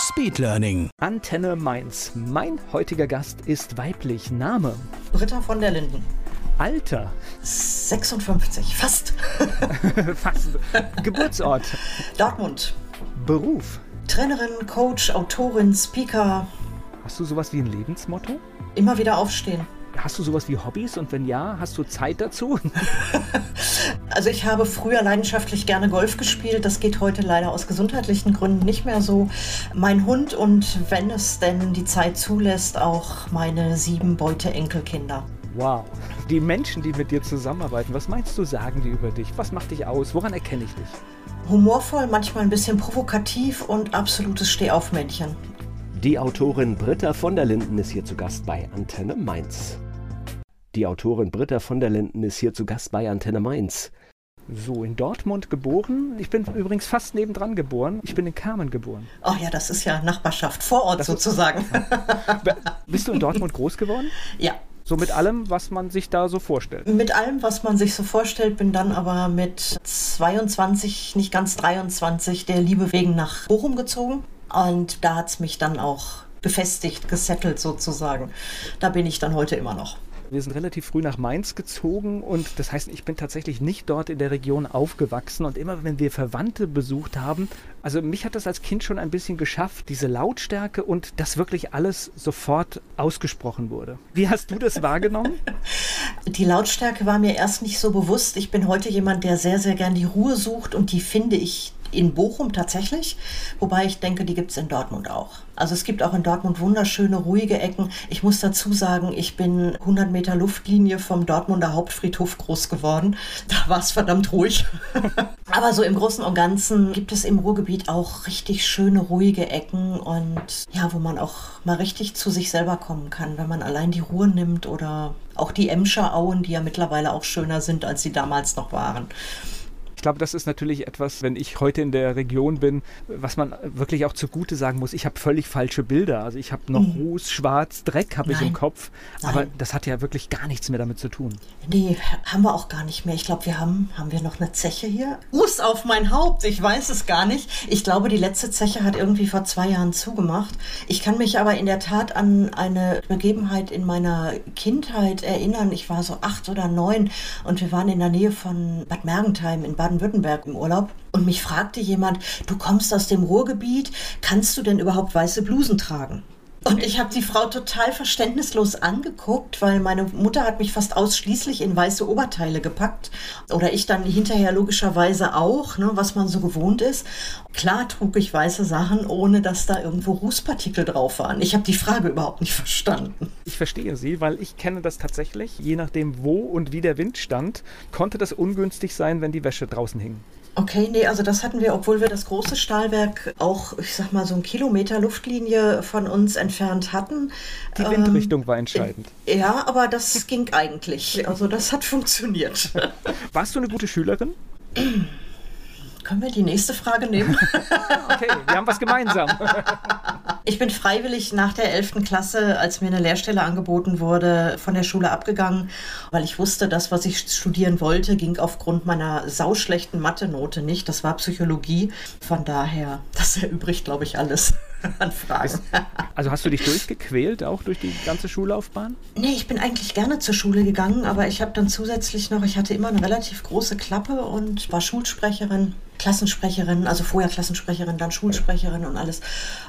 Speedlearning. Antenne Mainz. Mein heutiger Gast ist weiblich. Name, Britta von der Linden. Alter, 56, fast. fast. Geburtsort, Dortmund. Beruf. Trainerin, Coach, Autorin, Speaker. Hast du sowas wie ein Lebensmotto? Immer wieder aufstehen. Hast du sowas wie Hobbys und wenn ja, hast du Zeit dazu? Also ich habe früher leidenschaftlich gerne Golf gespielt. Das geht heute leider aus gesundheitlichen Gründen nicht mehr so. Mein Hund und wenn es denn die Zeit zulässt, auch meine sieben Beute-Enkelkinder. Wow. Die Menschen, die mit dir zusammenarbeiten, was meinst du, sagen die über dich? Was macht dich aus? Woran erkenne ich dich? Humorvoll, manchmal ein bisschen provokativ und absolutes Stehaufmännchen. Die Autorin Britta von der Linden ist hier zu Gast bei Antenne Mainz. Die Autorin Britta von der Linden ist hier zu Gast bei Antenne Mainz. So, in Dortmund geboren. Ich bin übrigens fast nebendran geboren. Ich bin in Kamen geboren. Oh ja, das ist ja Nachbarschaft, Vorort Das sozusagen. Bist du in Dortmund groß geworden? ja, So mit allem, was man sich da so vorstellt. Mit allem, was man sich so vorstellt, bin dann aber mit 22, nicht ganz 23, der Liebe wegen nach Bochum gezogen. Und da hat es mich dann auch befestigt, gesettelt sozusagen. Da bin ich dann heute immer noch. Wir sind relativ früh nach Mainz gezogen und das heißt, ich bin tatsächlich nicht dort in der Region aufgewachsen und immer wenn wir Verwandte besucht haben, also mich hat das als Kind schon ein bisschen geschafft, diese Lautstärke und dass wirklich alles sofort ausgesprochen wurde. Wie hast du das wahrgenommen? Die Lautstärke war mir erst nicht so bewusst. Ich bin heute jemand, der sehr, sehr gern die Ruhe sucht und die finde ich in Bochum tatsächlich, wobei ich denke, die gibt es in Dortmund auch. Also es gibt auch in Dortmund wunderschöne, ruhige Ecken. Ich muss dazu sagen, ich bin 100 Meter Luftlinie vom Dortmunder Hauptfriedhof groß geworden. Da war es verdammt ruhig. Aber so im Großen und Ganzen gibt es im Ruhrgebiet auch richtig schöne, ruhige Ecken und ja, wo man auch mal richtig zu sich selber kommen kann, wenn man allein die Ruhe nimmt oder auch die Emscher Auen, die ja mittlerweile auch schöner sind, als sie damals noch waren. Ich glaube, das ist natürlich etwas, wenn ich heute in der Region bin, was man wirklich auch zugute sagen muss. Ich habe völlig falsche Bilder. Also ich habe noch Ruß, Schwarz, Dreck habe ich im Nein. Kopf. Aber Nein. das hat ja wirklich gar nichts mehr damit zu tun. Nee, haben wir auch gar nicht mehr. Ich glaube, wir haben, haben wir noch eine Zeche hier? Ruß auf mein Haupt, ich weiß es gar nicht. Ich glaube, die letzte Zeche hat irgendwie vor zwei Jahren zugemacht. Ich kann mich aber in der Tat an eine Begebenheit in meiner Kindheit erinnern. Ich war so acht oder neun und wir waren in der Nähe von Bad Mergentheim in Baden-Württemberg im Urlaub. Und mich fragte jemand, du kommst aus dem Ruhrgebiet, kannst du denn überhaupt weiße Blusen tragen? Und ich habe die Frau total verständnislos angeguckt, weil meine Mutter hat mich fast ausschließlich in weiße Oberteile gepackt. Oder ich dann hinterher logischerweise auch, ne, was man so gewohnt ist. Klar trug ich weiße Sachen, ohne dass da irgendwo Rußpartikel drauf waren. Ich habe die Frage überhaupt nicht verstanden. Ich verstehe Sie, weil ich kenne das tatsächlich. Je nachdem, wo und wie der Wind stand, konnte das ungünstig sein, wenn die Wäsche draußen hing. Okay, nee, also das hatten wir, obwohl wir das große Stahlwerk auch, ich sag mal, so einen Kilometer Luftlinie von uns entfernt hatten. Die Ähm, Windrichtung war entscheidend. Ja, aber das ging eigentlich. Also das hat funktioniert. Warst du eine gute Schülerin? Können wir die nächste Frage nehmen? Okay, wir haben was gemeinsam. Ich bin freiwillig nach der 11. Klasse, als mir eine Lehrstelle angeboten wurde, von der Schule abgegangen, weil ich wusste, das, was ich studieren wollte, ging aufgrund meiner sauschlechten Mathe-Note nicht. Das war Psychologie. Von daher, das erübrigt, glaube ich, alles an Fragen. Also hast du dich durchgequält, auch durch die ganze Schullaufbahn? Nee, ich bin eigentlich gerne zur Schule gegangen, aber ich habe dann zusätzlich noch, ich hatte immer eine relativ große Klappe und war Schulsprecherin, Klassensprecherin, also vorher Klassensprecherin, dann Schulsprecherin und alles.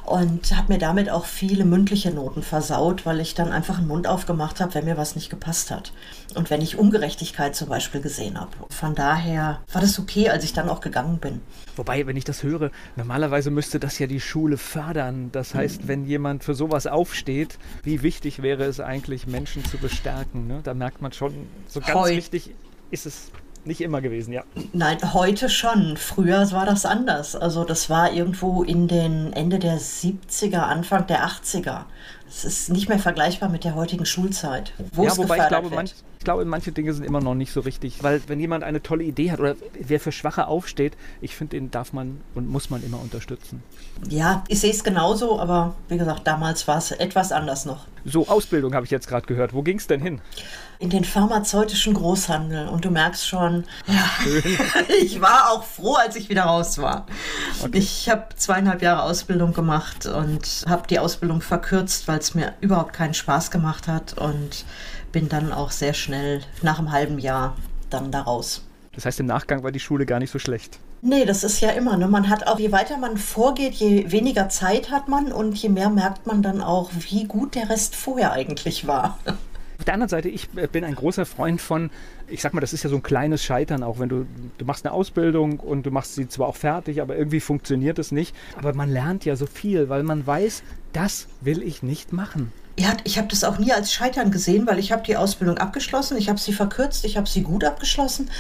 Und habe mir damit auch viele mündliche Noten versaut, weil ich dann einfach den Mund aufgemacht habe, wenn mir was nicht gepasst hat. Und wenn ich Ungerechtigkeit zum Beispiel gesehen habe. Von daher war das okay, als ich dann auch gegangen bin. Wobei, wenn ich das höre, normalerweise müsste das ja die Schule fördern. Das heißt, wenn jemand für sowas aufsteht, wie wichtig wäre es eigentlich, Menschen zu bestärken? Ne? Da merkt man schon, so ganz Heu. wichtig ist es nicht immer gewesen, ja. Nein, heute schon. Früher war das anders. Also das war irgendwo in den Ende der 70er, Anfang der 80er. Es ist nicht mehr vergleichbar mit der heutigen Schulzeit. Wo ja, wobei ich glaube, manch, ich glaube, manche Dinge sind immer noch nicht so richtig. Weil wenn jemand eine tolle Idee hat oder wer für Schwache aufsteht, ich finde, den darf man und muss man immer unterstützen. Ja, ich sehe es genauso, aber wie gesagt, damals war es etwas anders noch. So, Ausbildung habe ich jetzt gerade gehört. Wo ging es denn hin? In den pharmazeutischen Großhandel. Und du merkst schon, ja, ich war auch froh, als ich wieder raus war. Okay. Ich habe zweieinhalb Jahre Ausbildung gemacht und habe die Ausbildung verkürzt, weil es mir überhaupt keinen Spaß gemacht hat und bin dann auch sehr schnell nach einem halben Jahr dann da raus. Das heißt, im Nachgang war die Schule gar nicht so schlecht. Nee, das ist ja immer. Ne? Man hat auch, je weiter man vorgeht, je weniger Zeit hat man und je mehr merkt man dann auch, wie gut der Rest vorher eigentlich war. Auf der anderen Seite, ich äh, bin ein großer Freund von, ich sag mal, das ist ja so ein kleines Scheitern, auch wenn du, du machst eine Ausbildung und du machst sie zwar auch fertig, aber irgendwie funktioniert es nicht. Aber man lernt ja so viel, weil man weiß, das will ich nicht machen. Ja, ich habe das auch nie als Scheitern gesehen, weil ich habe die Ausbildung abgeschlossen, ich habe sie verkürzt, ich habe sie gut abgeschlossen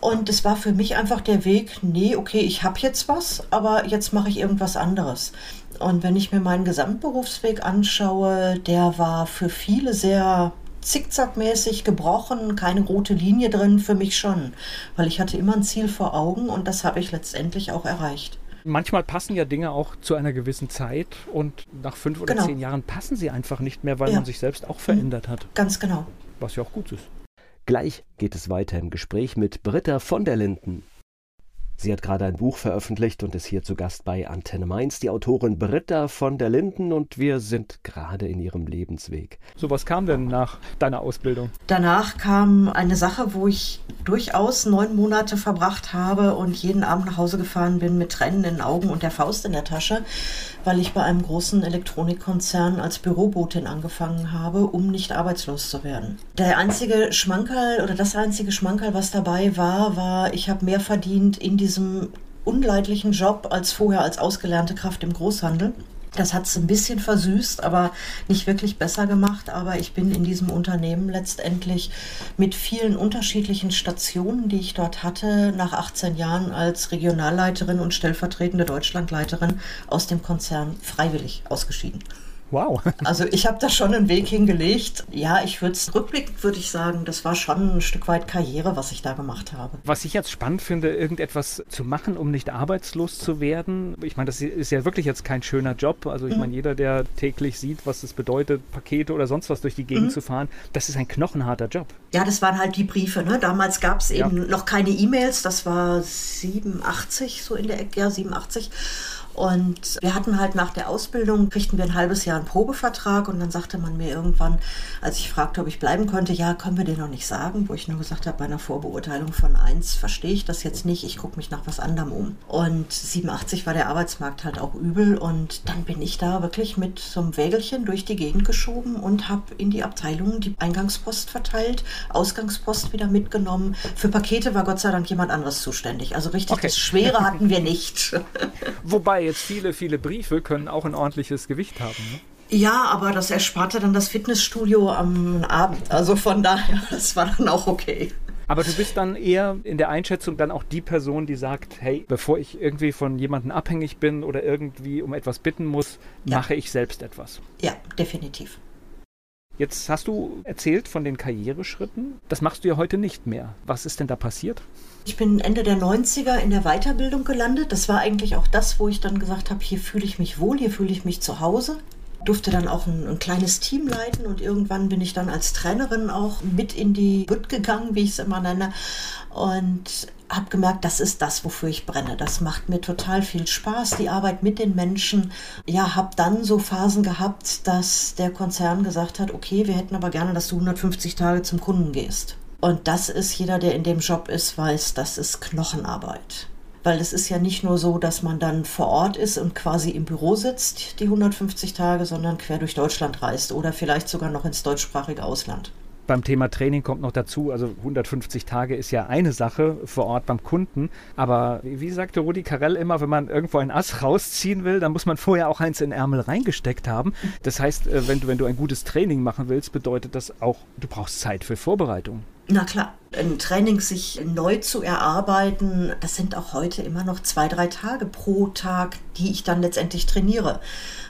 und es war für mich einfach der Weg, nee, okay, ich habe jetzt was, aber jetzt mache ich irgendwas anderes. Und wenn ich mir meinen Gesamtberufsweg anschaue, der war für viele sehr zickzackmäßig gebrochen, keine rote Linie drin, für mich schon, weil ich hatte immer ein Ziel vor Augen und das habe ich letztendlich auch erreicht. Manchmal passen ja Dinge auch zu einer gewissen Zeit und nach fünf oder genau. zehn Jahren passen sie einfach nicht mehr, weil ja. man sich selbst auch verändert hat. Ganz genau. Was ja auch gut ist. Gleich geht es weiter im Gespräch mit Britta von der Linden. Sie hat gerade ein Buch veröffentlicht und ist hier zu Gast bei Antenne Mainz, die Autorin Britta von der Linden und wir sind gerade in ihrem Lebensweg. So, was kam denn nach deiner Ausbildung? Danach kam eine Sache, wo ich durchaus neun Monate verbracht habe und jeden Abend nach Hause gefahren bin mit Tränen in den Augen und der Faust in der Tasche, weil ich bei einem großen Elektronikkonzern als Bürobotin angefangen habe, um nicht arbeitslos zu werden. Der einzige Schmankerl oder das einzige Schmankerl, was dabei war, war, ich habe mehr verdient in die diesem unleidlichen Job als vorher als ausgelernte Kraft im Großhandel. Das hat es ein bisschen versüßt, aber nicht wirklich besser gemacht. Aber ich bin in diesem Unternehmen letztendlich mit vielen unterschiedlichen Stationen, die ich dort hatte, nach 18 Jahren als Regionalleiterin und stellvertretende Deutschlandleiterin aus dem Konzern freiwillig ausgeschieden. Wow. Also ich habe da schon einen Weg hingelegt. Ja, ich würde es rückblickend würde ich sagen, das war schon ein Stück weit Karriere, was ich da gemacht habe. Was ich jetzt spannend finde, irgendetwas zu machen, um nicht arbeitslos zu werden. Ich meine, das ist ja wirklich jetzt kein schöner Job. Also ich mhm. meine, jeder, der täglich sieht, was es bedeutet, Pakete oder sonst was durch die Gegend mhm. zu fahren, das ist ein knochenharter Job. Ja, das waren halt die Briefe. Ne? Damals gab es eben ja. noch keine E-Mails. Das war 87, so in der Ecke, ja, 87. Und wir hatten halt nach der Ausbildung, kriegten wir ein halbes Jahr einen Probevertrag und dann sagte man mir irgendwann, als ich fragte, ob ich bleiben könnte, ja, können wir den noch nicht sagen, wo ich nur gesagt habe, bei einer Vorbeurteilung von eins verstehe ich das jetzt nicht, ich gucke mich nach was anderem um. Und 87 war der Arbeitsmarkt halt auch übel und dann bin ich da wirklich mit so einem Wägelchen durch die Gegend geschoben und habe in die Abteilung die Eingangspost verteilt, Ausgangspost wieder mitgenommen. Für Pakete war Gott sei Dank jemand anderes zuständig. Also richtig okay. das Schwere hatten wir nicht. Wobei jetzt viele, viele Briefe können auch ein ordentliches Gewicht haben. Ne? Ja, aber das ersparte dann das Fitnessstudio am Abend. Also von daher, das war dann auch okay. Aber du bist dann eher in der Einschätzung dann auch die Person, die sagt, hey, bevor ich irgendwie von jemandem abhängig bin oder irgendwie um etwas bitten muss, ja. mache ich selbst etwas. Ja, definitiv. Jetzt hast du erzählt von den Karriereschritten. Das machst du ja heute nicht mehr. Was ist denn da passiert? Ich bin Ende der 90er in der Weiterbildung gelandet. Das war eigentlich auch das, wo ich dann gesagt habe, hier fühle ich mich wohl, hier fühle ich mich zu Hause. Durfte dann auch ein, ein, kleines Team leiten und irgendwann bin ich dann als Trainerin auch mit in die Bütt gegangen, wie ich es immer nenne. Und habe gemerkt, das ist das, wofür ich brenne. Das macht mir total viel Spaß, die Arbeit mit den Menschen. Ja, habe dann so Phasen gehabt, dass der Konzern gesagt hat, okay, wir hätten aber gerne, dass du 150 Tage zum Kunden gehst. Und das ist jeder, der in dem Job ist, weiß, das ist Knochenarbeit. Weil es ist ja nicht nur so, dass man dann vor Ort ist und quasi im Büro sitzt, die 150 Tage, sondern quer durch Deutschland reist oder vielleicht sogar noch ins deutschsprachige Ausland. Beim Thema Training kommt noch dazu, also 150 Tage ist ja eine Sache vor Ort beim Kunden, aber wie sagte Rudi Carell immer, wenn man irgendwo ein Ass rausziehen will, dann muss man vorher auch eins in Ärmel reingesteckt haben. Das heißt, äh, wenn du, wenn du ein gutes Training machen willst, bedeutet das auch, du brauchst Zeit für Vorbereitung. Na klar, ein Training sich neu zu erarbeiten, das sind auch heute immer noch zwei, drei Tage pro Tag, die ich dann letztendlich trainiere.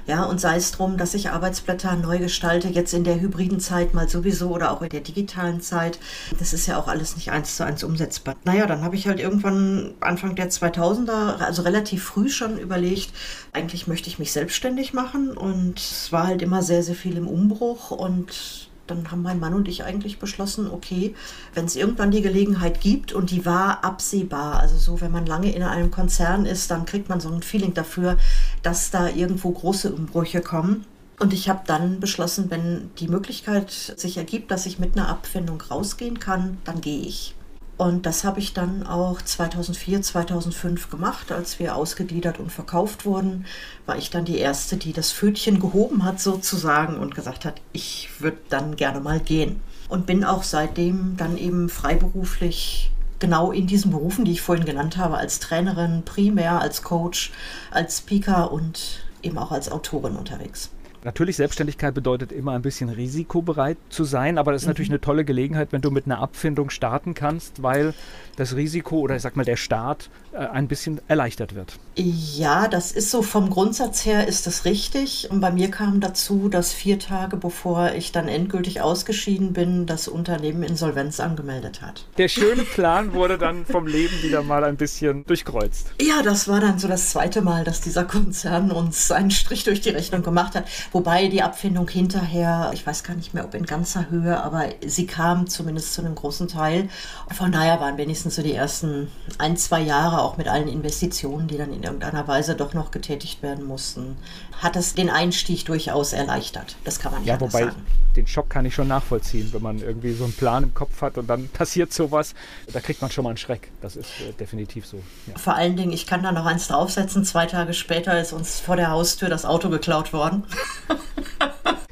Ja, und sei es drum, dass ich Arbeitsblätter neu gestalte, jetzt in der hybriden Zeit mal sowieso oder auch in der digitalen Zeit. Das ist ja auch alles nicht eins zu eins umsetzbar. Naja, dann habe ich halt irgendwann Anfang der 2000er, also relativ früh schon überlegt, eigentlich möchte ich mich selbstständig machen und es war halt immer sehr, sehr viel im Umbruch und dann haben mein Mann und ich eigentlich beschlossen, okay, wenn es irgendwann die Gelegenheit gibt und die war absehbar, also so, wenn man lange in einem Konzern ist, dann kriegt man so ein Feeling dafür, dass da irgendwo große Umbrüche kommen. Und ich habe dann beschlossen, wenn die Möglichkeit sich ergibt, dass ich mit einer Abfindung rausgehen kann, dann gehe ich. Und das habe ich dann auch 2004, 2005 gemacht, als wir ausgegliedert und verkauft wurden. War ich dann die Erste, die das Fötchen gehoben hat sozusagen und gesagt hat, ich würde dann gerne mal gehen. Und bin auch seitdem dann eben freiberuflich genau in diesen Berufen, die ich vorhin genannt habe, als Trainerin, primär als Coach, als Speaker und eben auch als Autorin unterwegs. Natürlich, Selbstständigkeit bedeutet immer ein bisschen risikobereit zu sein, aber das ist mhm. natürlich eine tolle Gelegenheit, wenn du mit einer Abfindung starten kannst, weil das Risiko oder ich sag mal der Start äh, ein bisschen erleichtert wird. Ja, das ist so vom Grundsatz her ist das richtig. Und bei mir kam dazu, dass vier Tage bevor ich dann endgültig ausgeschieden bin, das Unternehmen Insolvenz angemeldet hat. Der schöne Plan wurde dann vom Leben wieder mal ein bisschen durchkreuzt. Ja, das war dann so das zweite Mal, dass dieser Konzern uns einen Strich durch die Rechnung gemacht hat. Wobei die Abfindung hinterher, ich weiß gar nicht mehr, ob in ganzer Höhe, aber sie kam zumindest zu einem großen Teil. Von daher waren wenigstens so die ersten ein, zwei Jahre auch mit allen Investitionen, die dann in irgendeiner Weise doch noch getätigt werden mussten, hat es den Einstieg durchaus erleichtert. Das kann man ja wobei sagen. Den Schock kann ich schon nachvollziehen, wenn man irgendwie so einen Plan im Kopf hat und dann passiert sowas, da kriegt man schon mal einen Schreck. Das ist äh, definitiv so. Ja. Vor allen Dingen, ich kann da noch eins draufsetzen. Zwei Tage später ist uns vor der Haustür das Auto geklaut worden.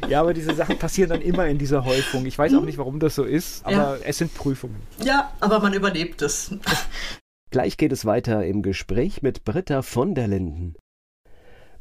Ja, aber diese Sachen passieren dann immer in dieser Häufung. Ich weiß auch nicht, warum das so ist, aber ja. es sind Prüfungen. Ja, aber man überlebt es. Gleich geht es weiter im Gespräch mit Britta von der Linden.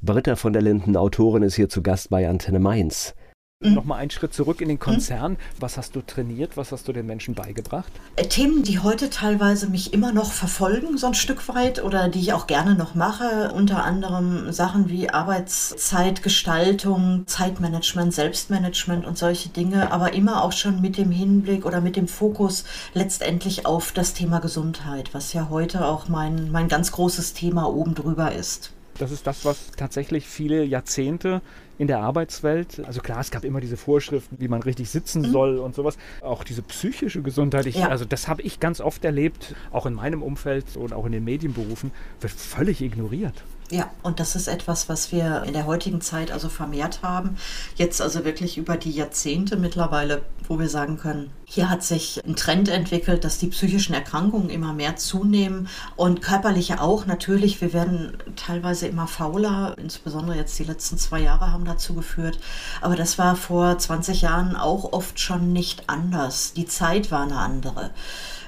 Britta von der Linden, Autorin, ist hier zu Gast bei Antenne Mainz. Mhm. Nochmal einen Schritt zurück in den Konzern. Mhm. Was hast du trainiert? Was hast du den Menschen beigebracht? Äh, Themen, die heute teilweise mich immer noch verfolgen, so ein Stück weit, oder die ich auch gerne noch mache. Unter anderem Sachen wie Arbeitszeitgestaltung, Zeitmanagement, Selbstmanagement und solche Dinge, aber immer auch schon mit dem Hinblick oder mit dem Fokus letztendlich auf das Thema Gesundheit, was ja heute auch mein, mein ganz großes Thema oben drüber ist. Das ist das, was tatsächlich viele Jahrzehnte in der Arbeitswelt. Also klar, es gab immer diese Vorschriften, wie man richtig sitzen mhm. soll und sowas. Auch diese psychische Gesundheit, ich, ja. also das habe ich ganz oft erlebt, auch in meinem Umfeld und auch in den Medienberufen, wird völlig ignoriert. Ja, und das ist etwas, was wir in der heutigen Zeit also vermehrt haben. Jetzt also wirklich über die Jahrzehnte mittlerweile, wo wir sagen können, hier hat sich ein Trend entwickelt, dass die psychischen Erkrankungen immer mehr zunehmen und körperliche auch. Natürlich, wir werden teilweise immer fauler, insbesondere jetzt die letzten zwei Jahre haben dazu geführt. Aber das war vor 20 Jahren auch oft schon nicht anders. Die Zeit war eine andere.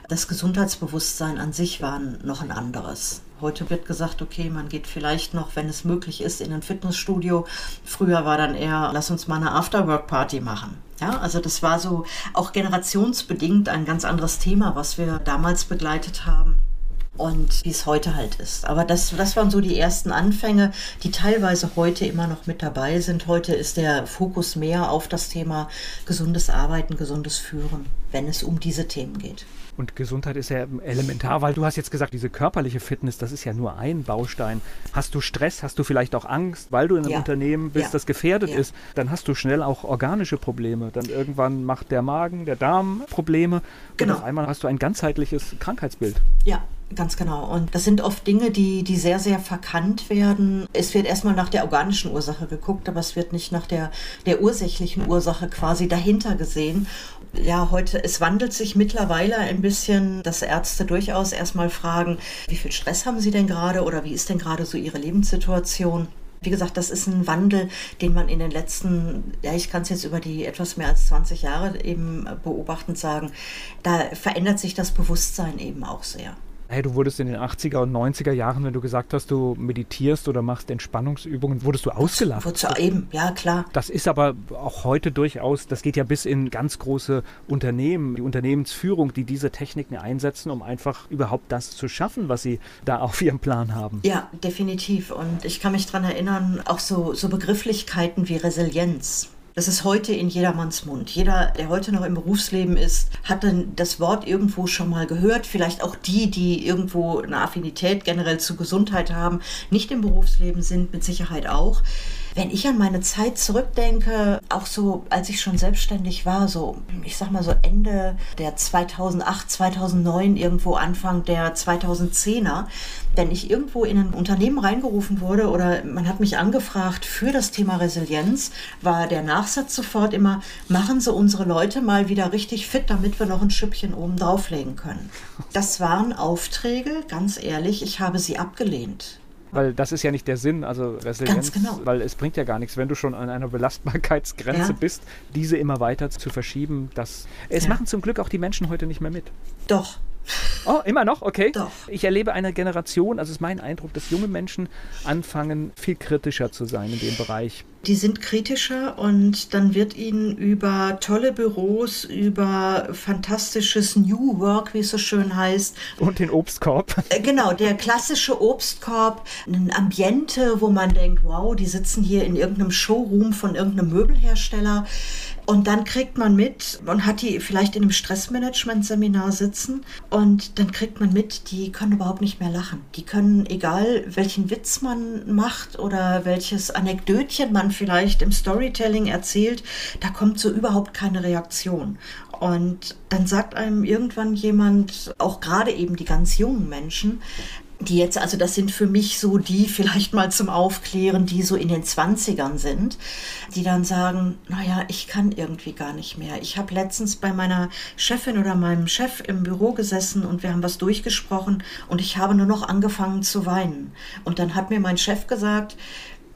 Das Gesundheitsbewusstsein an sich war noch ein anderes. Heute wird gesagt, okay, man geht vielleicht noch, wenn es möglich ist, in ein Fitnessstudio. Früher war dann eher, lass uns mal eine Afterwork-Party machen. Ja, also das war so auch generationsbedingt ein ganz anderes Thema, was wir damals begleitet haben und wie es heute halt ist. Aber das, das waren so die ersten Anfänge, die teilweise heute immer noch mit dabei sind. Heute ist der Fokus mehr auf das Thema gesundes Arbeiten, gesundes Führen, wenn es um diese Themen geht. Und Gesundheit ist ja elementar, weil du hast jetzt gesagt, diese körperliche Fitness, das ist ja nur ein Baustein. Hast du Stress, hast du vielleicht auch Angst, weil du in einem ja. Unternehmen bist, ja. das gefährdet ja. ist, dann hast du schnell auch organische Probleme. Dann irgendwann macht der Magen, der Darm Probleme. Genau. Und auf einmal hast du ein ganzheitliches Krankheitsbild. Ja, Ganz genau. Und das sind oft Dinge, die, die sehr, sehr verkannt werden. Es wird erstmal nach der organischen Ursache geguckt, aber es wird nicht nach der, der ursächlichen Ursache quasi dahinter gesehen ja, heute, es wandelt sich mittlerweile ein bisschen, dass Ärzte durchaus erstmal fragen, wie viel Stress haben Sie denn gerade oder wie ist denn gerade so Ihre Lebenssituation? Wie gesagt, das ist ein Wandel, den man in den letzten, ja, ich kann es jetzt über die etwas mehr als 20 Jahre eben beobachtend sagen, da verändert sich das Bewusstsein eben auch sehr. Hey, du wurdest in den 80er und 90er Jahren, wenn du gesagt hast, du meditierst oder machst Entspannungsübungen, wurdest du ausgelacht. Wozu eben, ja klar. Das ist aber auch heute durchaus, das geht ja bis in ganz große Unternehmen, die Unternehmensführung, die diese Techniken einsetzen, um einfach überhaupt das zu schaffen, was sie da auf ihrem Plan haben. Ja, definitiv. Und ich kann mich daran erinnern, auch so, so Begrifflichkeiten wie Resilienz. Das ist heute in jedermanns Mund. Jeder, der heute noch im Berufsleben ist, hat dann das Wort irgendwo schon mal gehört. Vielleicht auch die, die irgendwo eine Affinität generell zu Gesundheit haben, nicht im Berufsleben sind, mit Sicherheit auch. Wenn ich an meine Zeit zurückdenke, auch so, als ich schon selbstständig war, so, ich sag mal so Ende der 2008, 2009, irgendwo Anfang der 2010er, wenn ich irgendwo in ein Unternehmen reingerufen wurde oder man hat mich angefragt für das Thema Resilienz, war der Nachsatz sofort immer, machen Sie unsere Leute mal wieder richtig fit, damit wir noch ein Schüppchen oben drauflegen können. Das waren Aufträge, ganz ehrlich, ich habe sie abgelehnt. Weil das ist ja nicht der Sinn, also Resilienz, genau. weil es bringt ja gar nichts, wenn du schon an einer Belastbarkeitsgrenze Ja. bist, diese immer weiter zu verschieben. Das, es Ja. machen zum Glück auch die Menschen heute nicht mehr mit. Doch, Oh, immer noch? Okay. Doch. Ich erlebe eine Generation, also es ist mein Eindruck, dass junge Menschen anfangen, viel kritischer zu sein in dem Bereich. Die sind kritischer und dann wird ihnen über tolle Büros, über fantastisches New Work, wie es so schön heißt, Und den Obstkorb. äh, genau, der klassische Obstkorb, ein Ambiente, wo man denkt, wow, die sitzen hier in irgendeinem Showroom von irgendeinem Möbelhersteller. Und dann kriegt man mit und hat die vielleicht in einem Stressmanagement-Seminar sitzen und dann kriegt man mit, die können überhaupt nicht mehr lachen. Die können, egal welchen Witz man macht oder welches Anekdötchen man vielleicht im Storytelling erzählt, da kommt so überhaupt keine Reaktion. Und dann sagt einem irgendwann jemand, auch gerade eben die ganz jungen Menschen, die jetzt, also das sind für mich so die vielleicht mal zum Aufklären, die so in den 20ern sind, die dann sagen, naja, ich kann irgendwie gar nicht mehr. Ich habe letztens bei meiner Chefin oder meinem Chef im Büro gesessen und wir haben was durchgesprochen und ich habe nur noch angefangen zu weinen. Und dann hat mir mein Chef gesagt,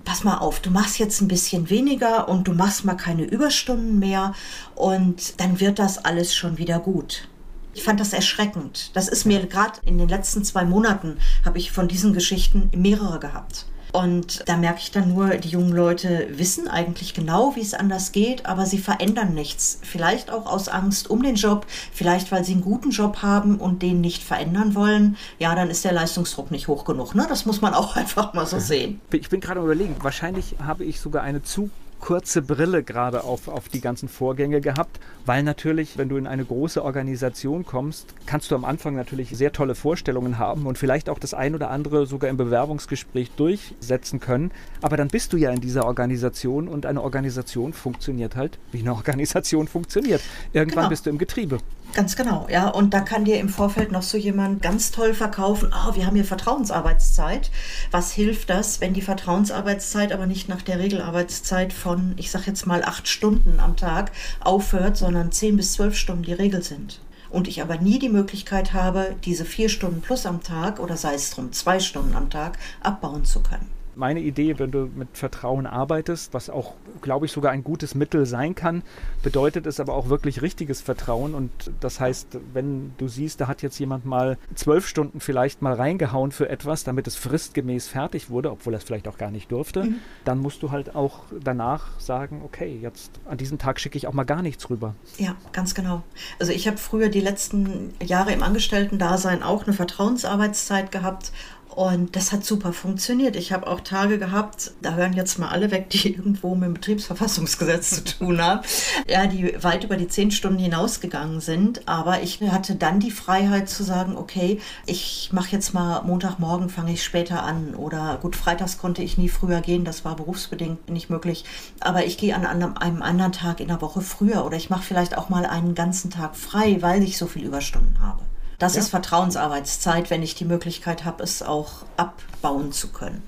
pass mal auf, du machst jetzt ein bisschen weniger und du machst mal keine Überstunden mehr und dann wird das alles schon wieder gut. Ich fand das erschreckend. Das ist mir gerade in den letzten zwei Monaten habe ich von diesen Geschichten mehrere gehabt. Und da merke ich dann nur, die jungen Leute wissen eigentlich genau, wie es anders geht, aber sie verändern nichts. Vielleicht auch aus Angst um den Job, vielleicht weil sie einen guten Job haben und den nicht verändern wollen. Ja, dann ist der Leistungsdruck nicht hoch genug. Ne? Das muss man auch einfach mal so sehen. Ich bin gerade überlegen, wahrscheinlich habe ich sogar eine zu kurze Brille gerade auf, auf die ganzen Vorgänge gehabt, weil natürlich, wenn du in eine große Organisation kommst, kannst du am Anfang natürlich sehr tolle Vorstellungen haben und vielleicht auch das ein oder andere sogar im Bewerbungsgespräch durchsetzen können. Aber dann bist du ja in dieser Organisation und eine Organisation funktioniert halt, wie eine Organisation funktioniert. Irgendwann Genau. bist du im Getriebe. Ganz genau, ja. Und da kann dir im Vorfeld noch so jemand ganz toll verkaufen, oh, wir haben hier Vertrauensarbeitszeit. Was hilft das, wenn die Vertrauensarbeitszeit aber nicht nach der Regelarbeitszeit von, ich sag jetzt mal, acht Stunden am Tag aufhört, sondern zehn bis zwölf Stunden die Regel sind? Und ich aber nie die Möglichkeit habe, diese vier Stunden plus am Tag oder sei es drum zwei Stunden am Tag abbauen zu können. Meine Idee, wenn du mit Vertrauen arbeitest, was auch, glaube ich, sogar ein gutes Mittel sein kann, bedeutet es aber auch wirklich richtiges Vertrauen. Und das heißt, wenn du siehst, da hat jetzt jemand mal zwölf Stunden vielleicht mal reingehauen für etwas, damit es fristgemäß fertig wurde, obwohl er es vielleicht auch gar nicht durfte, dann musst du halt auch danach sagen, okay, jetzt an diesem Tag schicke ich auch mal gar nichts rüber. Ja, ganz genau. Also ich habe früher die letzten Jahre im Angestellten-Dasein auch eine Vertrauensarbeitszeit gehabt und das hat super funktioniert. Ich habe auch Tage gehabt, da hören jetzt mal alle weg, die irgendwo mit dem Betriebsverfassungsgesetz zu tun haben, ja, die weit über die zehn Stunden hinausgegangen sind. Aber ich hatte dann die Freiheit zu sagen, okay, ich mache jetzt mal Montagmorgen, fange ich später an. Oder gut, freitags konnte ich nie früher gehen, das war berufsbedingt nicht möglich. Aber ich gehe an einem, anderen Tag in der Woche früher oder ich mache vielleicht auch mal einen ganzen Tag frei, weil ich so viel Überstunden habe. Das ist Vertrauensarbeitszeit, wenn ich die Möglichkeit habe, es auch abbauen zu können.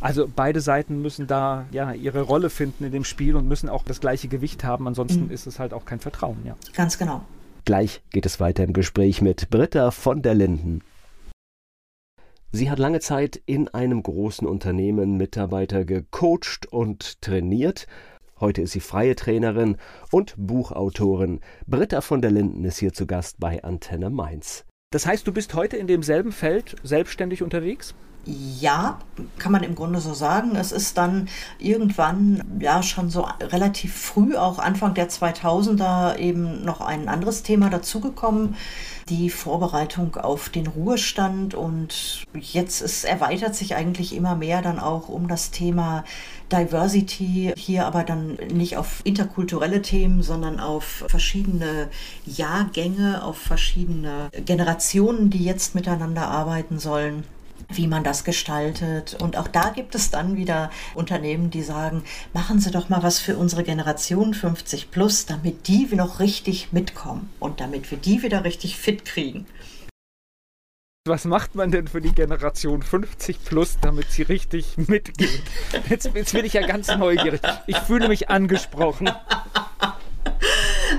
Also beide Seiten müssen da ja ihre Rolle finden in dem Spiel und müssen auch das gleiche Gewicht haben, ansonsten ist es halt auch kein Vertrauen, ja. Ganz genau. Gleich geht es weiter im Gespräch mit Britta von der Linden. Sie hat lange Zeit in einem großen Unternehmen Mitarbeiter gecoacht und trainiert. Heute ist sie freie Trainerin und Buchautorin. Britta von der Linden ist hier zu Gast bei Antenne Mainz. Das heißt, du bist heute in demselben Feld selbstständig unterwegs? Ja, kann man im Grunde so sagen. Es ist dann irgendwann, ja, schon so relativ früh, auch Anfang der 2000er, eben noch ein anderes Thema dazugekommen. Die Vorbereitung auf den Ruhestand. Und jetzt ist, erweitert sich eigentlich immer mehr dann auch um das Thema Diversity. Hier aber dann nicht auf interkulturelle Themen, sondern auf verschiedene Jahrgänge, auf verschiedene Generationen, die jetzt miteinander arbeiten sollen wie man das gestaltet. Und auch da gibt es dann wieder Unternehmen, die sagen, machen Sie doch mal was für unsere Generation 50 plus, damit die noch richtig mitkommen und damit wir die wieder richtig fit kriegen. Was macht man denn für die Generation 50 plus, damit sie richtig mitgeht? Jetzt, jetzt bin ich ja ganz neugierig. Ich fühle mich angesprochen.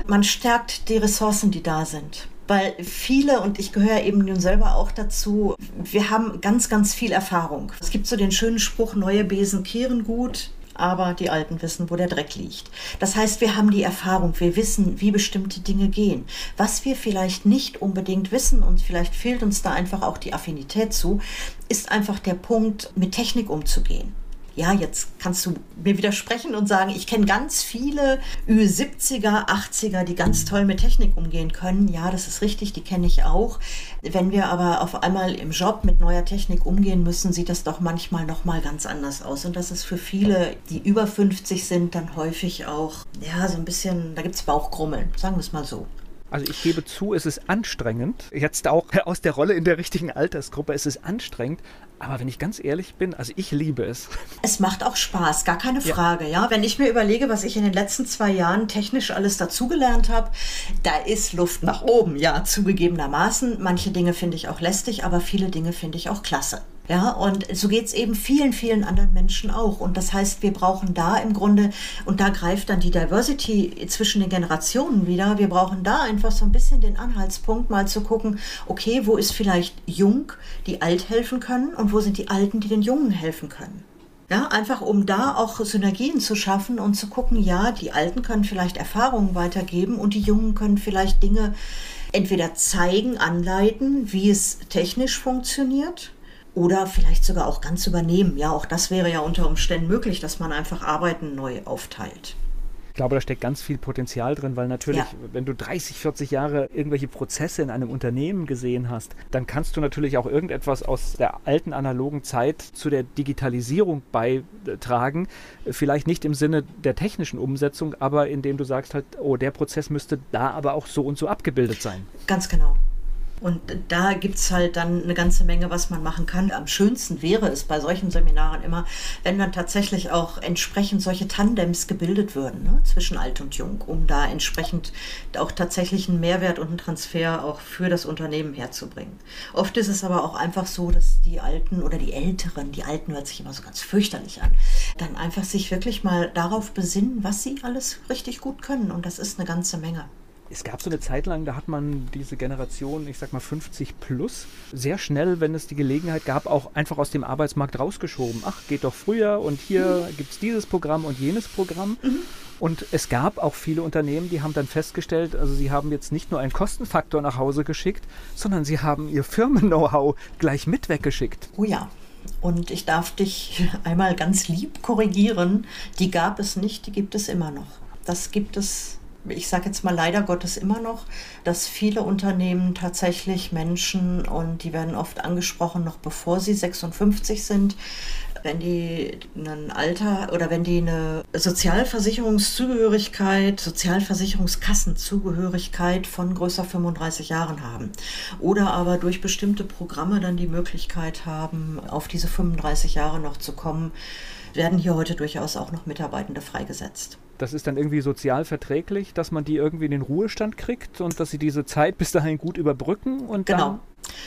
Man stärkt die Ressourcen, die da sind weil viele, und ich gehöre eben nun selber auch dazu, wir haben ganz, ganz viel Erfahrung. Es gibt so den schönen Spruch, neue Besen kehren gut aber die Alten wissen, wo der Dreck liegt. Das heißt, wir haben die Erfahrung, wir wissen, wie bestimmte Dinge gehen. Was wir vielleicht nicht unbedingt wissen und vielleicht fehlt uns da einfach auch die Affinität zu, ist einfach der Punkt, mit Technik umzugehen ja, jetzt kannst du mir widersprechen und sagen, ich kenne ganz viele Ü70er, 80er, die ganz toll mit Technik umgehen können. Ja, das ist richtig, die kenne ich auch. Wenn wir aber auf einmal im Job mit neuer Technik umgehen müssen, sieht das doch manchmal noch mal ganz anders aus. Und das ist für viele, die über 50 sind, dann häufig auch, ja, so ein bisschen, da gibt es Bauchgrummeln, sagen wir es mal so. Also ich gebe zu, es ist anstrengend. Jetzt auch aus der Rolle in der richtigen Altersgruppe, es ist anstrengend. Aber wenn ich ganz ehrlich bin, also ich liebe es. Es macht auch Spaß, gar keine Frage. Ja, ja? wenn ich mir überlege, was ich in den letzten zwei Jahren technisch alles dazugelernt habe, da ist Luft nach oben. Ja, zugegebenermaßen. Manche Dinge finde ich auch lästig, aber viele Dinge finde ich auch klasse. Ja, und so geht es eben vielen, vielen anderen Menschen auch. Und das heißt, wir brauchen da im Grunde, und da greift dann die Diversity zwischen den Generationen wieder, wir brauchen da einfach so ein bisschen den Anhaltspunkt, mal zu gucken, okay, wo ist vielleicht jung, die alt helfen können und wo sind die Alten, die den Jungen helfen können. Ja, einfach um da auch Synergien zu schaffen und zu gucken, ja, die Alten können vielleicht Erfahrungen weitergeben und die Jungen können vielleicht Dinge entweder zeigen, anleiten, wie es technisch funktioniert oder vielleicht sogar auch ganz übernehmen. Ja, auch das wäre ja unter Umständen möglich, dass man einfach Arbeiten neu aufteilt. Ich glaube, da steckt ganz viel Potenzial drin, weil natürlich, ja. wenn du 30, 40 Jahre irgendwelche Prozesse in einem Unternehmen gesehen hast, dann kannst du natürlich auch irgendetwas aus der alten analogen Zeit zu der Digitalisierung beitragen. Vielleicht nicht im Sinne der technischen Umsetzung, aber indem du sagst halt, oh, der Prozess müsste da aber auch so und so abgebildet sein. Ganz genau. Und da gibt es halt dann eine ganze Menge, was man machen kann. Am schönsten wäre es bei solchen Seminaren immer, wenn dann tatsächlich auch entsprechend solche Tandems gebildet würden ne, zwischen alt und jung, um da entsprechend auch tatsächlich einen Mehrwert und einen Transfer auch für das Unternehmen herzubringen. Oft ist es aber auch einfach so, dass die Alten oder die Älteren, die Alten hört sich immer so ganz fürchterlich an, dann einfach sich wirklich mal darauf besinnen, was sie alles richtig gut können. Und das ist eine ganze Menge es gab so eine Zeit lang, da hat man diese Generation, ich sag mal 50 plus, sehr schnell, wenn es die Gelegenheit gab, auch einfach aus dem Arbeitsmarkt rausgeschoben. Ach, geht doch früher und hier mhm. gibt es dieses Programm und jenes Programm. Mhm. Und es gab auch viele Unternehmen, die haben dann festgestellt, also sie haben jetzt nicht nur einen Kostenfaktor nach Hause geschickt, sondern sie haben ihr Firmen-Know-how gleich mit weggeschickt. Oh ja. Und ich darf dich einmal ganz lieb korrigieren. Die gab es nicht, die gibt es immer noch. Das gibt es ich sage jetzt mal leider Gottes immer noch, dass viele Unternehmen tatsächlich Menschen, und die werden oft angesprochen, noch bevor sie 56 sind, wenn die ein Alter oder wenn die eine Sozialversicherungszugehörigkeit, Sozialversicherungskassenzugehörigkeit von größer 35 Jahren haben. Oder aber durch bestimmte Programme dann die Möglichkeit haben, auf diese 35 Jahre noch zu kommen, werden hier heute durchaus auch noch Mitarbeitende freigesetzt das ist dann irgendwie sozial verträglich, dass man die irgendwie in den Ruhestand kriegt und dass sie diese Zeit bis dahin gut überbrücken und genau. dann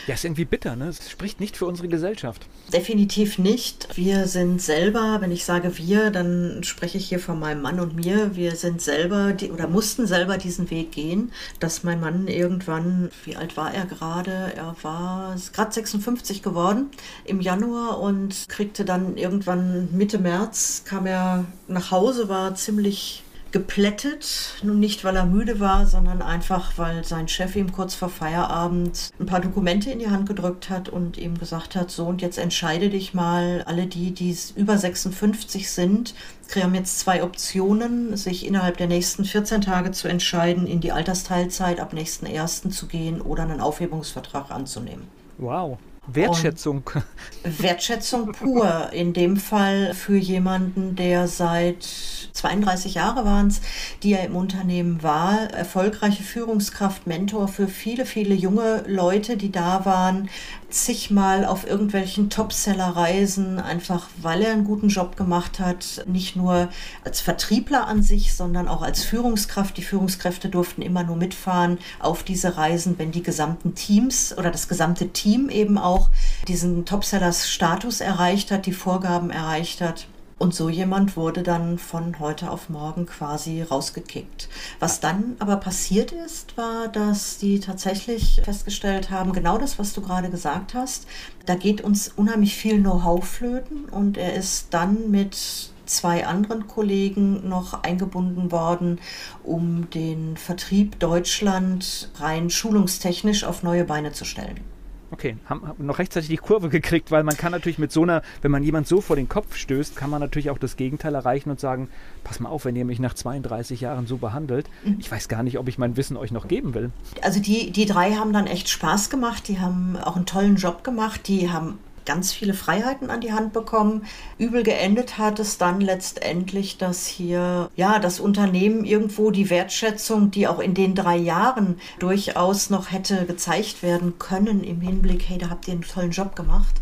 ja, ist irgendwie bitter, ne? Es spricht nicht für unsere Gesellschaft. Definitiv nicht. Wir sind selber, wenn ich sage wir, dann spreche ich hier von meinem Mann und mir. Wir sind selber die, oder mussten selber diesen Weg gehen, dass mein Mann irgendwann, wie alt war er gerade? Er war gerade 56 geworden im Januar und kriegte dann irgendwann Mitte März, kam er nach Hause, war ziemlich geplättet. Nun nicht, weil er müde war, sondern einfach, weil sein Chef ihm kurz vor Feierabend ein paar Dokumente in die Hand gedrückt hat und ihm gesagt hat, so und jetzt entscheide dich mal, alle die, die über 56 sind, haben jetzt zwei Optionen, sich innerhalb der nächsten 14 Tage zu entscheiden, in die Altersteilzeit ab nächsten ersten zu gehen oder einen Aufhebungsvertrag anzunehmen. Wow. Wertschätzung. Und Wertschätzung pur. In dem Fall für jemanden, der seit 32 Jahre waren es, die er im Unternehmen war, erfolgreiche Führungskraft, Mentor für viele, viele junge Leute, die da waren, zigmal auf irgendwelchen Topseller-Reisen, einfach weil er einen guten Job gemacht hat, nicht nur als Vertriebler an sich, sondern auch als Führungskraft. Die Führungskräfte durften immer nur mitfahren auf diese Reisen, wenn die gesamten Teams oder das gesamte Team eben auch diesen Topsellers-Status erreicht hat, die Vorgaben erreicht hat. Und so jemand wurde dann von heute auf morgen quasi rausgekickt. Was dann aber passiert ist, war, dass die tatsächlich festgestellt haben, genau das, was du gerade gesagt hast, da geht uns unheimlich viel Know-how flöten und er ist dann mit zwei anderen Kollegen noch eingebunden worden, um den Vertrieb Deutschland rein schulungstechnisch auf neue Beine zu stellen. Okay, haben, haben noch rechtzeitig die Kurve gekriegt, weil man kann natürlich mit so einer, wenn man jemand so vor den Kopf stößt, kann man natürlich auch das Gegenteil erreichen und sagen, pass mal auf, wenn ihr mich nach 32 Jahren so behandelt, mhm. ich weiß gar nicht, ob ich mein Wissen euch noch geben will. Also die, die drei haben dann echt Spaß gemacht, die haben auch einen tollen Job gemacht, die haben ganz viele Freiheiten an die Hand bekommen. Übel geendet hat es dann letztendlich, dass hier ja das Unternehmen irgendwo die Wertschätzung, die auch in den drei Jahren durchaus noch hätte gezeigt werden können im Hinblick, hey, da habt ihr einen tollen Job gemacht.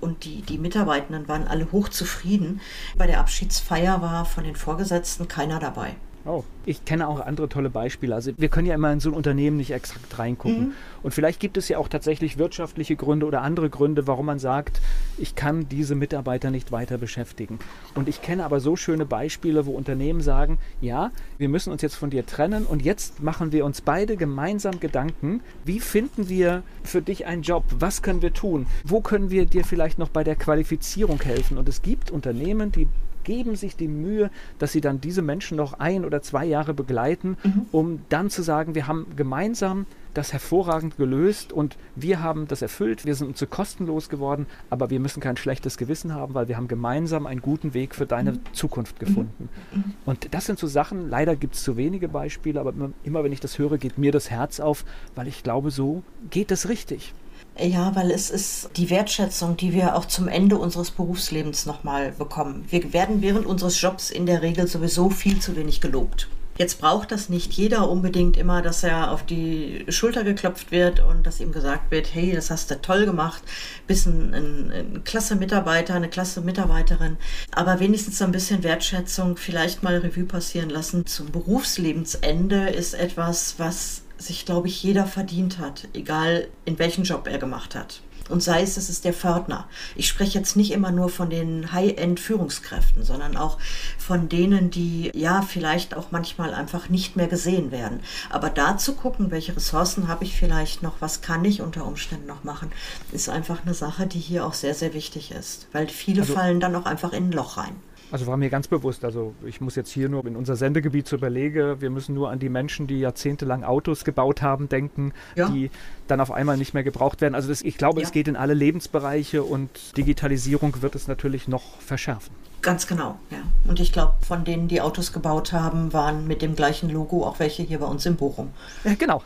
Und die, die Mitarbeitenden waren alle hochzufrieden. Bei der Abschiedsfeier war von den Vorgesetzten keiner dabei. Oh, ich kenne auch andere tolle Beispiele. Also wir können ja immer in so ein Unternehmen nicht exakt reingucken. Mhm. Und vielleicht gibt es ja auch tatsächlich wirtschaftliche Gründe oder andere Gründe, warum man sagt, ich kann diese Mitarbeiter nicht weiter beschäftigen. Und ich kenne aber so schöne Beispiele, wo Unternehmen sagen, ja, wir müssen uns jetzt von dir trennen und jetzt machen wir uns beide gemeinsam Gedanken, wie finden wir für dich einen Job? Was können wir tun? Wo können wir dir vielleicht noch bei der Qualifizierung helfen? Und es gibt Unternehmen, die geben sich die Mühe, dass sie dann diese Menschen noch ein oder zwei Jahre begleiten, mhm. um dann zu sagen, wir haben gemeinsam das hervorragend gelöst und wir haben das erfüllt, wir sind uns zu kostenlos geworden, aber wir müssen kein schlechtes Gewissen haben, weil wir haben gemeinsam einen guten Weg für deine mhm. Zukunft gefunden. Mhm. mhm. Und das sind so Sachen, leider gibt es zu wenige Beispiele, aber immer, immer wenn ich das höre, geht mir das Herz auf, weil ich glaube, so geht es richtig. Ja, weil es ist die Wertschätzung, die wir auch zum Ende unseres Berufslebens nochmal bekommen. Wir werden während unseres Jobs in der Regel sowieso viel zu wenig gelobt. Jetzt braucht das nicht jeder unbedingt immer, dass er auf die Schulter geklopft wird und dass ihm gesagt wird, hey, das hast du toll gemacht, bist ein, ein, ein klasse Mitarbeiter, eine klasse Mitarbeiterin. Aber wenigstens ein bisschen Wertschätzung, vielleicht mal Revue passieren lassen zum Berufslebensende ist etwas, was sich, glaube ich, jeder verdient hat, egal in welchen Job er gemacht hat. Und sei es, es ist der Fördner. Ich spreche jetzt nicht immer nur von den High-End-Führungskräften, sondern auch von denen, die ja vielleicht auch manchmal einfach nicht mehr gesehen werden. Aber da zu gucken, welche Ressourcen habe ich vielleicht noch, was kann ich unter Umständen noch machen, ist einfach eine Sache, die hier auch sehr, sehr wichtig ist. Weil viele also, fallen dann auch einfach in ein Loch rein. Also war mir ganz bewusst, also ich muss jetzt hier nur in unser Sendegebiet zu überlegen, wir müssen nur an die Menschen, die jahrzehntelang Autos gebaut haben, denken, ja. die dann auf einmal nicht mehr gebraucht werden. Also das, ich glaube, ja. es geht in alle Lebensbereiche und Digitalisierung wird es natürlich noch verschärfen. Ganz genau, ja. Und ich glaube, von denen, die Autos gebaut haben, waren mit dem gleichen Logo auch welche hier bei uns in Bochum. Genau.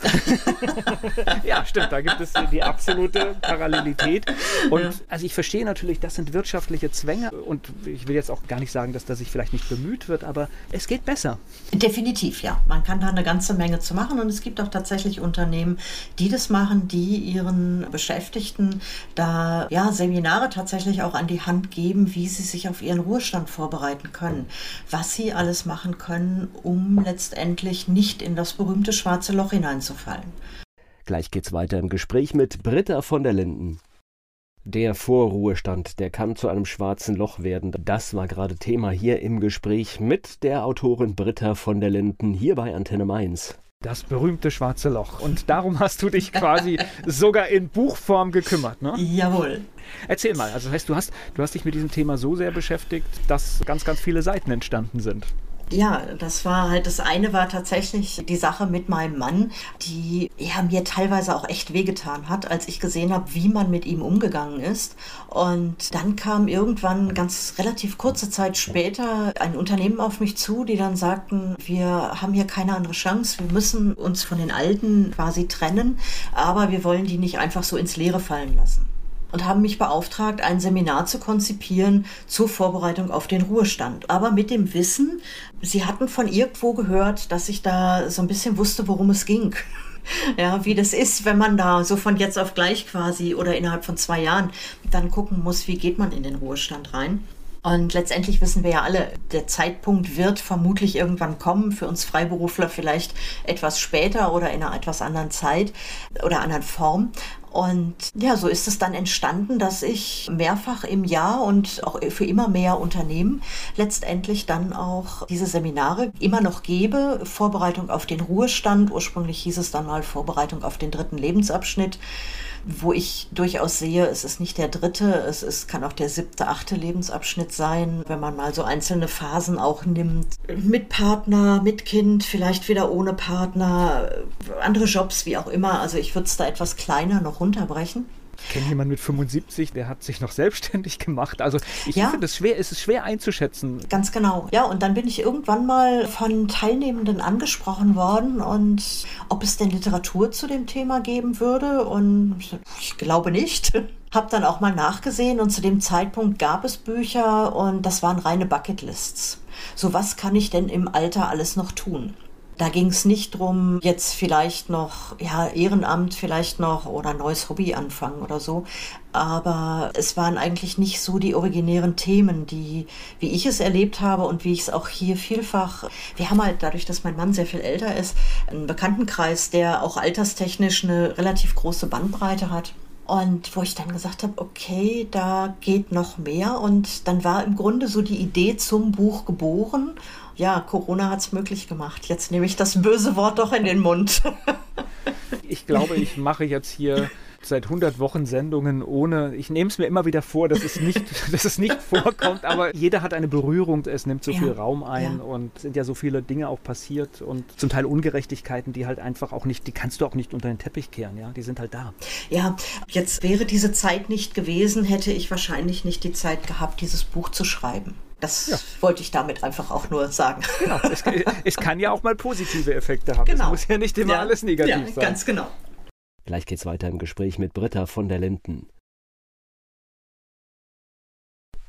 ja, stimmt. Da gibt es die absolute Parallelität. Und ja. also ich verstehe natürlich, das sind wirtschaftliche Zwänge. Und ich will jetzt auch gar nicht sagen, dass da sich vielleicht nicht bemüht wird, aber es geht besser. Definitiv, ja. Man kann da eine ganze Menge zu machen. Und es gibt auch tatsächlich Unternehmen, die das machen, die ihren Beschäftigten da ja Seminare tatsächlich auch an die Hand geben, wie sie sich auf ihren Ruhestand Ruhestand vorbereiten können, was sie alles machen können, um letztendlich nicht in das berühmte schwarze Loch hineinzufallen. Gleich geht's weiter im Gespräch mit Britta von der Linden. Der Vorruhestand, der kann zu einem schwarzen Loch werden. Das war gerade Thema hier im Gespräch mit der Autorin Britta von der Linden hier bei Antenne Mainz. Das berühmte schwarze Loch. Und darum hast du dich quasi sogar in Buchform gekümmert, ne? Jawohl. Erzähl mal, also das heißt, du hast, du hast dich mit diesem Thema so sehr beschäftigt, dass ganz, ganz viele Seiten entstanden sind. Ja, das war halt, das eine war tatsächlich die Sache mit meinem Mann, die ja mir teilweise auch echt wehgetan hat, als ich gesehen habe, wie man mit ihm umgegangen ist. Und dann kam irgendwann ganz relativ kurze Zeit später ein Unternehmen auf mich zu, die dann sagten, wir haben hier keine andere Chance, wir müssen uns von den Alten quasi trennen, aber wir wollen die nicht einfach so ins Leere fallen lassen und haben mich beauftragt, ein Seminar zu konzipieren zur Vorbereitung auf den Ruhestand. Aber mit dem Wissen, sie hatten von irgendwo gehört, dass ich da so ein bisschen wusste, worum es ging. Ja, wie das ist, wenn man da so von jetzt auf gleich quasi oder innerhalb von zwei Jahren dann gucken muss, wie geht man in den Ruhestand rein. Und letztendlich wissen wir ja alle, der Zeitpunkt wird vermutlich irgendwann kommen, für uns Freiberufler vielleicht etwas später oder in einer etwas anderen Zeit oder anderen Form. Und ja, so ist es dann entstanden, dass ich mehrfach im Jahr und auch für immer mehr Unternehmen letztendlich dann auch diese Seminare immer noch gebe. Vorbereitung auf den Ruhestand. Ursprünglich hieß es dann mal Vorbereitung auf den dritten Lebensabschnitt wo ich durchaus sehe, es ist nicht der dritte, es ist, kann auch der siebte, achte Lebensabschnitt sein, wenn man mal so einzelne Phasen auch nimmt. Mit Partner, mit Kind, vielleicht wieder ohne Partner, andere Jobs, wie auch immer. Also ich würde es da etwas kleiner noch runterbrechen. Ich kenne jemanden mit 75, der hat sich noch selbstständig gemacht. Also ich ja. finde es schwer, es ist schwer einzuschätzen. Ganz genau. Ja, und dann bin ich irgendwann mal von Teilnehmenden angesprochen worden und ob es denn Literatur zu dem Thema geben würde. Und ich glaube nicht. Hab dann auch mal nachgesehen und zu dem Zeitpunkt gab es Bücher und das waren reine Bucketlists. So was kann ich denn im Alter alles noch tun? Da ging es nicht drum, jetzt vielleicht noch, ja, Ehrenamt vielleicht noch oder neues Hobby anfangen oder so. Aber es waren eigentlich nicht so die originären Themen, die, wie ich es erlebt habe und wie ich es auch hier vielfach, wir haben halt dadurch, dass mein Mann sehr viel älter ist, einen Bekanntenkreis, der auch alterstechnisch eine relativ große Bandbreite hat. Und wo ich dann gesagt habe, okay, da geht noch mehr. Und dann war im Grunde so die Idee zum Buch geboren ja, Corona hat es möglich gemacht. Jetzt nehme ich das böse Wort doch in den Mund. ich glaube, ich mache jetzt hier seit 100 Wochen Sendungen ohne, ich nehme es mir immer wieder vor, dass es nicht, dass es nicht vorkommt, aber jeder hat eine Berührung, es nimmt so ja, viel Raum ein ja. und sind ja so viele Dinge auch passiert und zum Teil Ungerechtigkeiten, die halt einfach auch nicht, die kannst du auch nicht unter den Teppich kehren, ja, die sind halt da. Ja, jetzt wäre diese Zeit nicht gewesen, hätte ich wahrscheinlich nicht die Zeit gehabt, dieses Buch zu schreiben. Das ja. wollte ich damit einfach auch nur sagen. Genau. Es, es, kann ja auch mal positive Effekte haben. Genau. Es muss ja nicht immer ja. alles negativ ja, sein. Ganz genau. Gleich geht's weiter im Gespräch mit Britta von der Linden.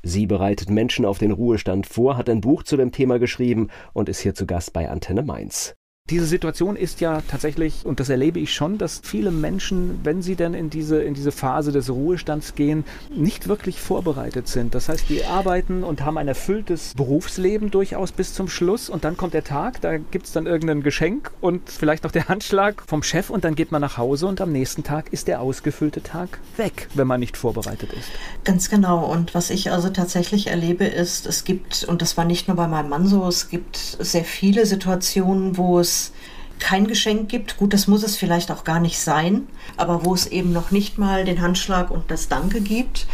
Sie bereitet Menschen auf den Ruhestand vor, hat ein Buch zu dem Thema geschrieben und ist hier zu Gast bei Antenne Mainz. Diese Situation ist ja tatsächlich, und das erlebe ich schon, dass viele Menschen, wenn sie dann in diese, in diese Phase des Ruhestands gehen, nicht wirklich vorbereitet sind. Das heißt, die arbeiten und haben ein erfülltes Berufsleben durchaus bis zum Schluss und dann kommt der Tag, da gibt es dann irgendein Geschenk und vielleicht noch der Handschlag vom Chef und dann geht man nach Hause und am nächsten Tag ist der ausgefüllte Tag weg, wenn man nicht vorbereitet ist. Ganz genau. Und was ich also tatsächlich erlebe, ist, es gibt, und das war nicht nur bei meinem Mann so, es gibt sehr viele Situationen, wo es kein Geschenk gibt. Gut, das muss es vielleicht auch gar nicht sein, aber wo es eben noch nicht mal den Handschlag und das Danke gibt,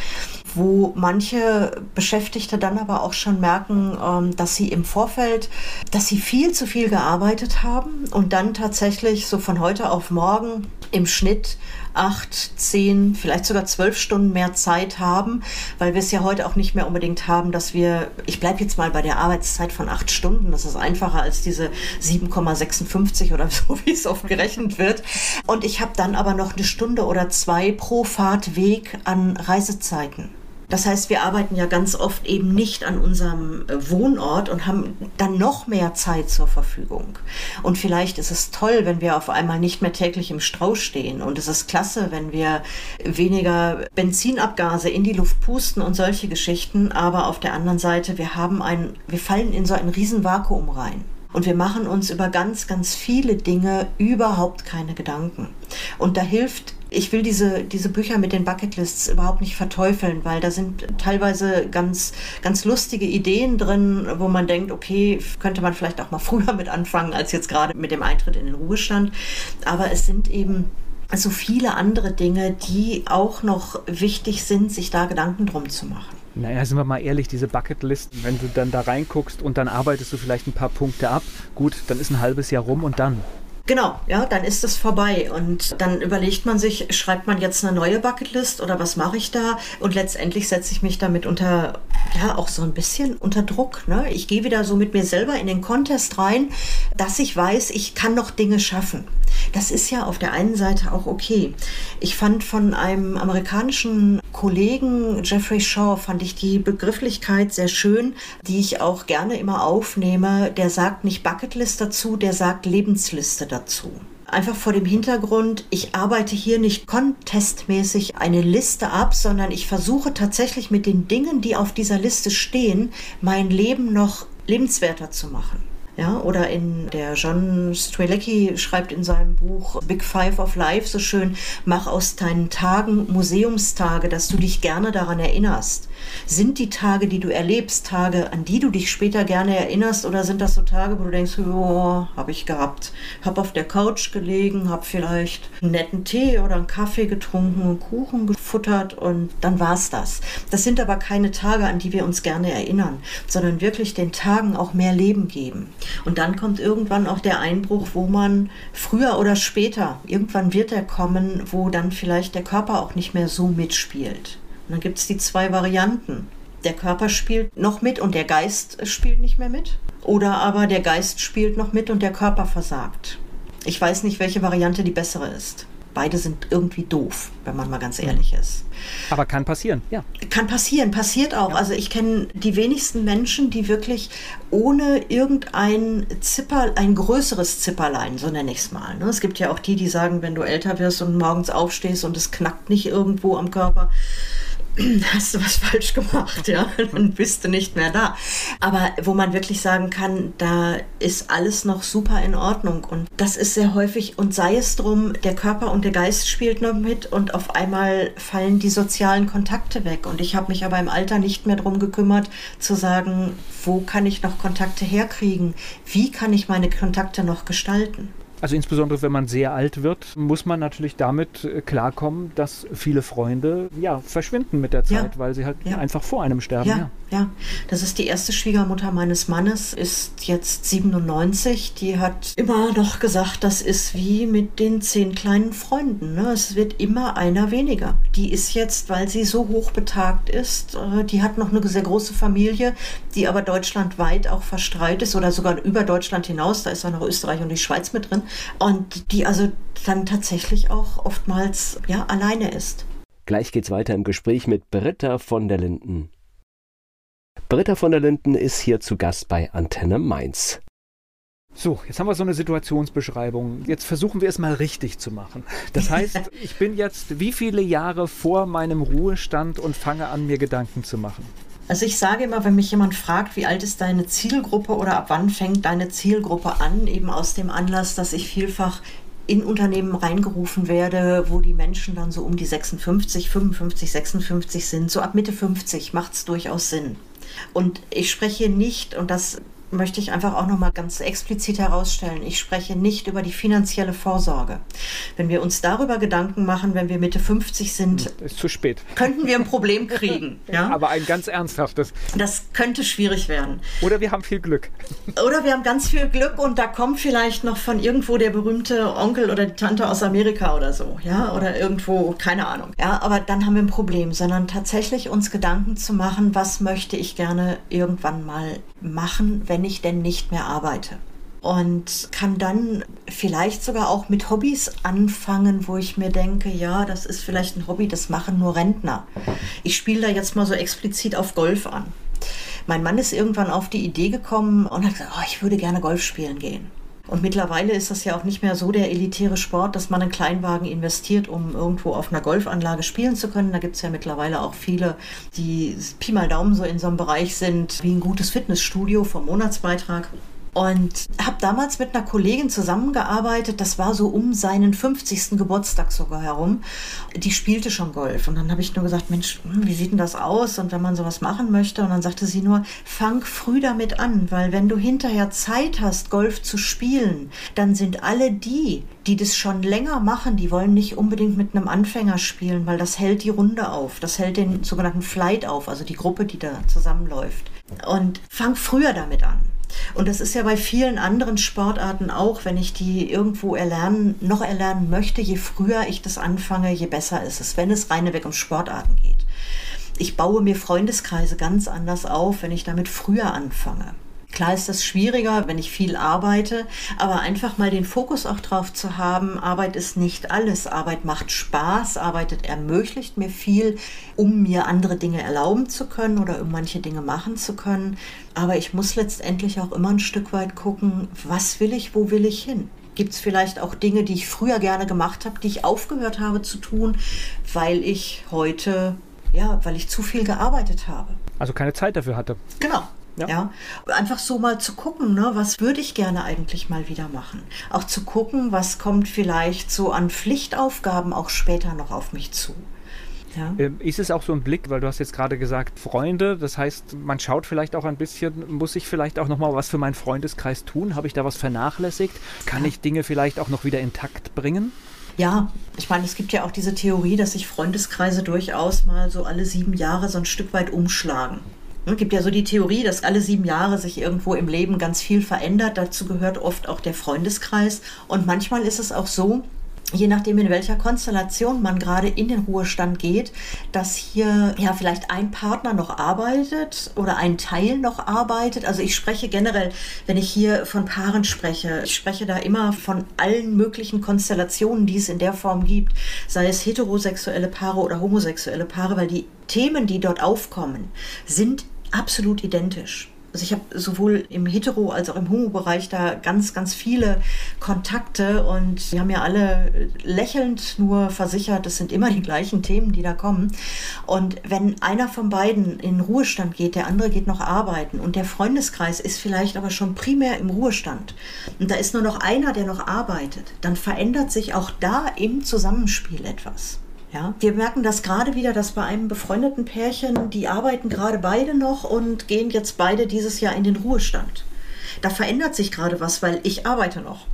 wo manche Beschäftigte dann aber auch schon merken, ähm, dass sie im Vorfeld, dass sie viel zu viel gearbeitet haben und dann tatsächlich so von heute auf morgen im Schnitt acht, zehn, vielleicht sogar zwölf Stunden mehr Zeit haben, weil wir es ja heute auch nicht mehr unbedingt haben, dass wir, ich bleibe jetzt mal bei der Arbeitszeit von acht Stunden, das ist einfacher als diese 7,56 oder so, wie es oft gerechnet wird. Und ich habe dann aber noch eine Stunde oder zwei pro Fahrtweg an Reisezeiten. Das heißt, wir arbeiten ja ganz oft eben nicht an unserem äh, Wohnort und haben dann noch mehr Zeit zur Verfügung. Und vielleicht ist es toll, wenn wir auf einmal nicht mehr täglich im Strau stehen. Und es ist klasse, wenn wir weniger Benzinabgase in die Luft pusten und solche Geschichten. Aber auf der anderen Seite, wir haben ein, wir fallen in so ein Riesenvakuum rein. Und wir machen uns über ganz, ganz viele Dinge überhaupt keine Gedanken. Und da hilft ich will diese, diese Bücher mit den Bucketlists überhaupt nicht verteufeln, weil da sind teilweise ganz, ganz lustige Ideen drin, wo man denkt, okay, könnte man vielleicht auch mal früher mit anfangen, als jetzt gerade mit dem Eintritt in den Ruhestand. Aber es sind eben Also viele andere Dinge, die auch noch wichtig sind, sich da Gedanken drum zu machen. Naja, sind wir mal ehrlich, diese Bucketlisten, wenn du dann da reinguckst und dann arbeitest du vielleicht ein paar Punkte ab, gut, dann ist ein halbes Jahr rum und dann. Genau, ja, dann ist es vorbei und dann überlegt man sich, schreibt man jetzt eine neue Bucketlist oder was mache ich da? Und letztendlich setze ich mich damit unter, ja, auch so ein bisschen unter Druck. Ne? Ich gehe wieder so mit mir selber in den Contest rein, dass ich weiß, ich kann noch Dinge schaffen. Das ist ja auf der einen Seite auch okay. Ich fand von einem amerikanischen Kollegen, Jeffrey Shaw, fand ich die Begrifflichkeit sehr schön, die ich auch gerne immer aufnehme. Der sagt nicht Bucketlist dazu, der sagt Lebensliste dazu einfach vor dem Hintergrund, ich arbeite hier nicht contestmäßig eine Liste ab, sondern ich versuche tatsächlich mit den Dingen, die auf dieser Liste stehen, mein Leben noch lebenswerter zu machen. Ja, oder in der John Strelecki schreibt in seinem Buch Big Five of Life so schön, mach aus deinen Tagen Museumstage, dass du dich gerne daran erinnerst. Sind die Tage, die du erlebst, Tage, an die du dich später gerne erinnerst, oder sind das so Tage, wo du denkst, oh, habe ich gehabt, hab auf der Couch gelegen, hab vielleicht einen netten Tee oder einen Kaffee getrunken, einen Kuchen gefuttert und dann war's das. Das sind aber keine Tage, an die wir uns gerne erinnern, sondern wirklich den Tagen auch mehr Leben geben. Und dann kommt irgendwann auch der Einbruch, wo man früher oder später, irgendwann wird er kommen, wo dann vielleicht der Körper auch nicht mehr so mitspielt. Und dann gibt es die zwei Varianten. Der Körper spielt noch mit und der Geist spielt nicht mehr mit. Oder aber der Geist spielt noch mit und der Körper versagt. Ich weiß nicht, welche Variante die bessere ist. Beide sind irgendwie doof, wenn man mal ganz ehrlich ist. Aber kann passieren, ja. Kann passieren, passiert auch. Ja. Also ich kenne die wenigsten Menschen, die wirklich ohne irgendein Zipper, ein größeres Zipperlein, so nenne ich es mal. Ne? Es gibt ja auch die, die sagen, wenn du älter wirst und morgens aufstehst und es knackt nicht irgendwo am Körper, hast du was falsch gemacht, ja, dann bist du nicht mehr da. Aber wo man wirklich sagen kann, da ist alles noch super in Ordnung und das ist sehr häufig und sei es drum, der Körper und der Geist spielt noch mit und auf einmal fallen die sozialen Kontakte weg und ich habe mich aber im Alter nicht mehr drum gekümmert zu sagen, wo kann ich noch Kontakte herkriegen? Wie kann ich meine Kontakte noch gestalten? Also insbesondere wenn man sehr alt wird, muss man natürlich damit äh, klarkommen, dass viele Freunde ja verschwinden mit der Zeit, ja. weil sie halt ja. einfach vor einem sterben. Ja. ja. Ja, das ist die erste Schwiegermutter meines Mannes, ist jetzt 97. Die hat immer noch gesagt, das ist wie mit den zehn kleinen Freunden. Ne? Es wird immer einer weniger. Die ist jetzt, weil sie so hoch betagt ist, äh, die hat noch eine sehr große Familie, die aber deutschlandweit auch verstreut ist oder sogar über Deutschland hinaus. Da ist auch noch Österreich und die Schweiz mit drin. Und die also dann tatsächlich auch oftmals ja, alleine ist. Gleich geht's weiter im Gespräch mit Britta von der Linden. Britta von der Linden ist hier zu Gast bei Antenne Mainz. So, jetzt haben wir so eine Situationsbeschreibung. Jetzt versuchen wir es mal richtig zu machen. Das heißt, ich bin jetzt wie viele Jahre vor meinem Ruhestand und fange an, mir Gedanken zu machen. Also ich sage immer, wenn mich jemand fragt, wie alt ist deine Zielgruppe oder ab wann fängt deine Zielgruppe an, eben aus dem Anlass, dass ich vielfach in Unternehmen reingerufen werde, wo die Menschen dann so um die 56, 55, 56 sind. So ab Mitte 50 macht es durchaus Sinn. Und ich spreche nicht, und das möchte ich einfach auch nochmal ganz explizit herausstellen. Ich spreche nicht über die finanzielle Vorsorge. Wenn wir uns darüber Gedanken machen, wenn wir Mitte 50 sind, hm, ist zu spät. Könnten wir ein Problem kriegen. ja? Aber ein ganz ernsthaftes. Das könnte schwierig werden. Oder wir haben viel Glück. Oder wir haben ganz viel Glück und da kommt vielleicht noch von irgendwo der berühmte Onkel oder die Tante aus Amerika oder so, ja, oder irgendwo, keine Ahnung. Ja, aber dann haben wir ein Problem, sondern tatsächlich uns Gedanken zu machen, was möchte ich gerne irgendwann mal machen, wenn ich denn nicht mehr arbeite. Und kann dann vielleicht sogar auch mit Hobbys anfangen, wo ich mir denke, ja, das ist vielleicht ein Hobby, das machen nur Rentner. Ich spiele da jetzt mal so explizit auf Golf an. Mein Mann ist irgendwann auf die Idee gekommen und hat gesagt, oh, ich würde gerne Golf spielen gehen. Und mittlerweile ist das ja auch nicht mehr so der elitäre Sport, dass man einen Kleinwagen investiert, um irgendwo auf einer Golfanlage spielen zu können. Da gibt es ja mittlerweile auch viele, die Pi mal Daumen so in so einem Bereich sind, wie ein gutes Fitnessstudio vom Monatsbeitrag. Und habe damals mit einer Kollegin zusammengearbeitet, das war so um seinen 50. Geburtstag sogar herum. Die spielte schon Golf und dann habe ich nur gesagt, Mensch, hm, wie sieht denn das aus und wenn man sowas machen möchte und dann sagte sie nur, fang früh damit an, weil wenn du hinterher Zeit hast, Golf zu spielen, dann sind alle die, die das schon länger machen, die wollen nicht unbedingt mit einem Anfänger spielen, weil das hält die Runde auf, das hält den sogenannten Flight auf, also die Gruppe, die da zusammenläuft. Und fang früher damit an. Und das ist ja bei vielen anderen Sportarten auch, wenn ich die irgendwo erlernen, noch erlernen möchte, je früher ich das anfange, je besser ist es, wenn es reine weg um Sportarten geht. Ich baue mir Freundeskreise ganz anders auf, wenn ich damit früher anfange. Klar ist das schwieriger, wenn ich viel arbeite, aber einfach mal den Fokus auch drauf zu haben, Arbeit ist nicht alles. Arbeit macht Spaß, Arbeit ermöglicht mir viel, um mir andere Dinge erlauben zu können oder um manche Dinge machen zu können. Aber ich muss letztendlich auch immer ein Stück weit gucken, was will ich, wo will ich hin? Gibt es vielleicht auch Dinge, die ich früher gerne gemacht habe, die ich aufgehört habe zu tun, weil ich heute, ja, weil ich zu viel gearbeitet habe? Also keine Zeit dafür hatte. Genau, ja. ja. Einfach so mal zu gucken, ne, was würde ich gerne eigentlich mal wieder machen. Auch zu gucken, was kommt vielleicht so an Pflichtaufgaben auch später noch auf mich zu. Ja. Ähm, ist es auch so ein Blick, weil du hast jetzt gerade gesagt, Freunde, das heißt, man schaut vielleicht auch ein bisschen, muss ich vielleicht auch nochmal was für meinen Freundeskreis tun? Habe ich da was vernachlässigt? Kann ja. ich Dinge vielleicht auch noch wieder intakt bringen? Ja, ich meine, es gibt ja auch diese Theorie, dass sich Freundeskreise durchaus mal so alle sieben Jahre so ein Stück weit umschlagen. Es gibt ja so die Theorie, dass alle sieben Jahre sich irgendwo im Leben ganz viel verändert. Dazu gehört oft auch der Freundeskreis. Und manchmal ist es auch so, je nachdem, in welcher Konstellation man gerade in den Ruhestand geht, dass hier ja vielleicht ein Partner noch arbeitet oder ein Teil noch arbeitet. Also ich spreche generell, wenn ich hier von Paaren spreche, ich spreche da immer von allen möglichen Konstellationen, die es in der Form gibt, sei es heterosexuelle Paare oder homosexuelle Paare, weil die Themen, die dort aufkommen, sind absolut identisch. Also ich habe sowohl im Hetero- als auch im Homo-Bereich da ganz, ganz viele Kontakte und wir haben ja alle lächelnd nur versichert, es sind immer die gleichen Themen, die da kommen. Und wenn einer von beiden in Ruhestand geht, der andere geht noch arbeiten und der Freundeskreis ist vielleicht aber schon primär im Ruhestand und da ist nur noch einer, der noch arbeitet, dann verändert sich auch da im Zusammenspiel etwas. Ja, wir merken das gerade wieder, dass bei einem befreundeten Pärchen, die arbeiten gerade beide noch und gehen jetzt beide dieses Jahr in den Ruhestand. Da verändert sich gerade was, weil ich arbeite noch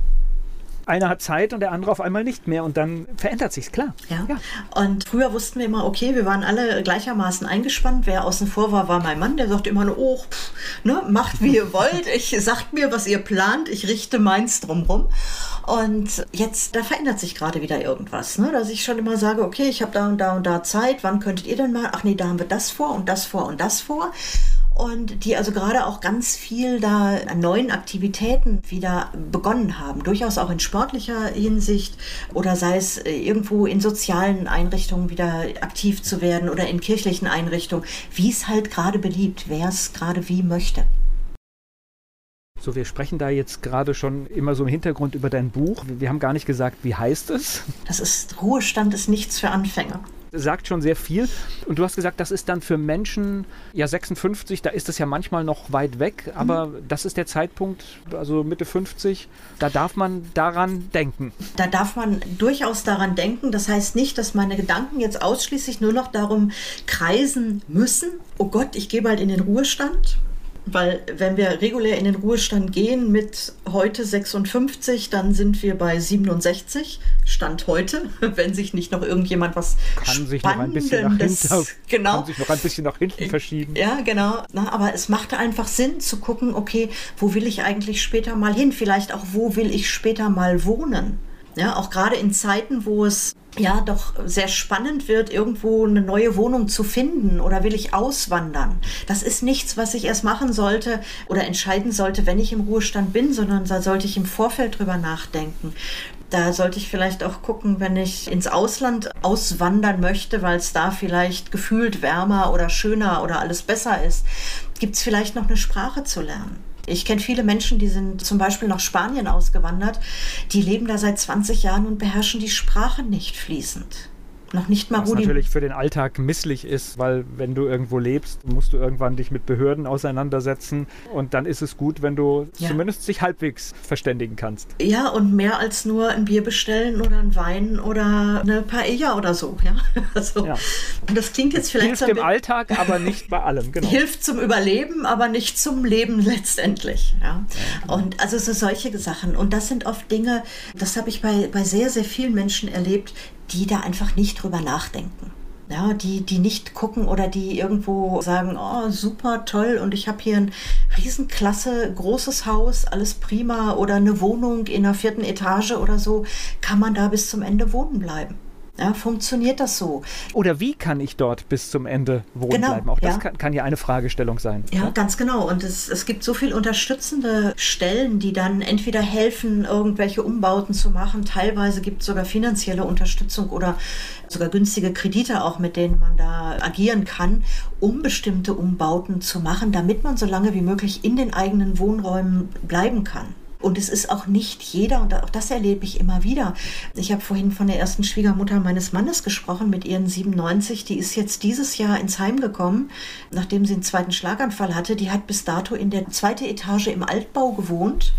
einer hat Zeit und der andere auf einmal nicht mehr und dann verändert sich's, klar. Ja. ja. Und früher wussten wir immer, okay, wir waren alle gleichermaßen eingespannt. Wer außen vor war, war mein Mann, der sagte immer nur, oh, pff, ne, macht wie ihr wollt. Ich sagt mir, was ihr plant, ich richte meins drumrum. Und jetzt, da verändert sich gerade wieder irgendwas, ne? dass ich schon immer sage, okay, ich habe da und da und da Zeit, wann könntet ihr denn mal? Ach nee, da haben wir das vor und das vor und das vor und die also gerade auch ganz viel da an neuen Aktivitäten wieder begonnen haben, durchaus auch in sportlicher Hinsicht oder sei es äh, irgendwo in sozialen Einrichtungen wieder aktiv zu werden oder in kirchlichen Einrichtungen, wie es halt gerade beliebt, wer es gerade wie möchte. So, wir sprechen da jetzt gerade schon immer so im Hintergrund über dein Buch. Wir haben gar nicht gesagt, wie heißt es? Das ist Ruhestand ist nichts für Anfänger sagt schon sehr viel. Und du hast gesagt, das ist dann für Menschen, ja 56, da ist es ja manchmal noch weit weg, aber mhm. das ist der Zeitpunkt, also Mitte 50, da darf man daran denken. Da darf man durchaus daran denken. Das heißt nicht, dass meine Gedanken jetzt ausschließlich nur noch darum kreisen müssen, oh Gott, ich gehe bald in den Ruhestand weil wenn wir regulär in den Ruhestand gehen mit heute 56, dann sind wir bei 67, Stand heute, wenn sich nicht noch irgendjemand was kann sich noch ein bisschen nach hinten, genau. kann sich noch ein bisschen nach hinten verschieben. Ja, genau. Na, aber es macht einfach Sinn zu gucken, okay, wo will ich eigentlich später mal hin? Vielleicht auch, wo will ich später mal wohnen? Ja, auch gerade in Zeiten, wo es ja doch sehr spannend wird, irgendwo eine neue Wohnung zu finden oder will ich auswandern. Das ist nichts, was ich erst machen sollte oder entscheiden sollte, wenn ich im Ruhestand bin, sondern da sollte ich im Vorfeld drüber nachdenken. Da sollte ich vielleicht auch gucken, wenn ich ins Ausland auswandern möchte, weil es da vielleicht gefühlt wärmer oder schöner oder alles besser ist, gibt es vielleicht noch eine Sprache zu lernen. Ich kenne viele Menschen, die sind zum Beispiel nach Spanien ausgewandert, die leben da seit 20 Jahren und beherrschen die Sprache nicht fließend. Noch nicht mal Was Rudi. natürlich für den Alltag misslich ist, weil wenn du irgendwo lebst, musst du irgendwann dich mit Behörden auseinandersetzen und dann ist es gut, wenn du Ja. zumindest sich halbwegs verständigen kannst. Ja, und mehr als nur ein Bier bestellen oder ein Wein oder eine Paella oder so. Ja, also, Ja. Und das klingt jetzt vielleicht Hilft im Alltag, aber nicht bei allem, genau. Hilft zum Überleben, aber nicht zum Leben letztendlich. Ja. Und also so solche Sachen. Und das sind oft Dinge, das habe ich bei, bei sehr, sehr vielen Menschen erlebt, die da einfach nicht drüber nachdenken. Ja, die, die nicht gucken oder die irgendwo sagen, oh, super, toll, und ich habe hier ein riesenklasse, großes Haus, alles prima, oder eine Wohnung in der vierten Etage oder so, kann man da bis zum Ende wohnen bleiben. Ja, funktioniert das so? Oder wie kann ich dort bis zum Ende wohnen Genau, bleiben? Auch das ja. kann, kann ja eine Fragestellung sein. Ja, ganz genau. Und es, es gibt so viel unterstützende Stellen, die dann entweder helfen, irgendwelche Umbauten zu machen. Teilweise gibt es sogar finanzielle Unterstützung oder sogar günstige Kredite auch, mit denen man da agieren kann, um bestimmte Umbauten zu machen, damit man so lange wie möglich in den eigenen Wohnräumen bleiben kann. Und es ist auch nicht jeder, und auch das erlebe ich immer wieder. Ich habe vorhin von der ersten Schwiegermutter meines Mannes gesprochen, mit ihren 97. Die ist jetzt dieses Jahr ins Heim gekommen, nachdem sie einen zweiten Schlaganfall hatte. Die hat bis dato in der zweiten Etage im Altbau gewohnt.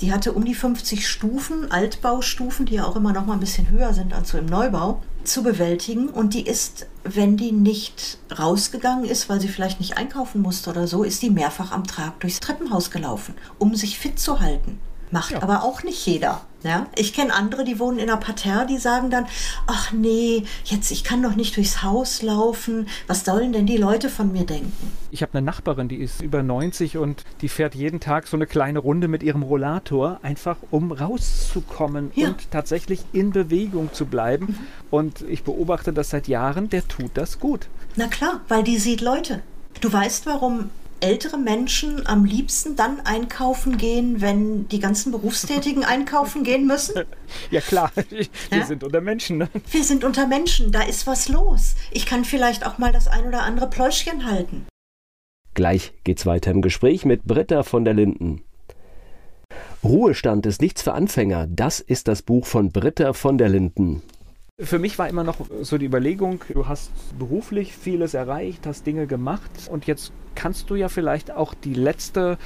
Die hatte um die 50 Stufen, Altbaustufen, die ja auch immer noch mal ein bisschen höher sind als so im Neubau, zu bewältigen. Und die ist, wenn die nicht rausgegangen ist, weil sie vielleicht nicht einkaufen musste oder so, ist die mehrfach am Trag durchs Treppenhaus gelaufen, um sich fit zu halten. Macht Ja. aber auch nicht jeder. Ja? Ich kenne andere, die wohnen in einer Parterre, die sagen dann, ach nee, jetzt ich kann doch nicht durchs Haus laufen. Was sollen denn die Leute von mir denken? Ich habe eine Nachbarin, die ist über 90 und die fährt jeden Tag so eine kleine Runde mit ihrem Rollator, einfach um rauszukommen Ja. und tatsächlich in Bewegung zu bleiben. Und ich beobachte das seit Jahren, der tut das gut. Na klar, weil die sieht Leute. Du weißt, warum ältere Menschen am liebsten dann einkaufen gehen, wenn die ganzen Berufstätigen einkaufen gehen müssen? Ja klar, wir Ja? sind unter Menschen. Ne? Wir sind unter Menschen, da ist was los. Ich kann vielleicht auch mal das ein oder andere Pläuschchen halten. Gleich geht's weiter im Gespräch mit Britta von der Linden. Ruhestand ist nichts für Anfänger. Das ist das Buch von Britta von der Linden. Für mich war immer noch so die Überlegung, du hast beruflich vieles erreicht, hast Dinge gemacht und jetzt kannst du ja vielleicht auch die letzte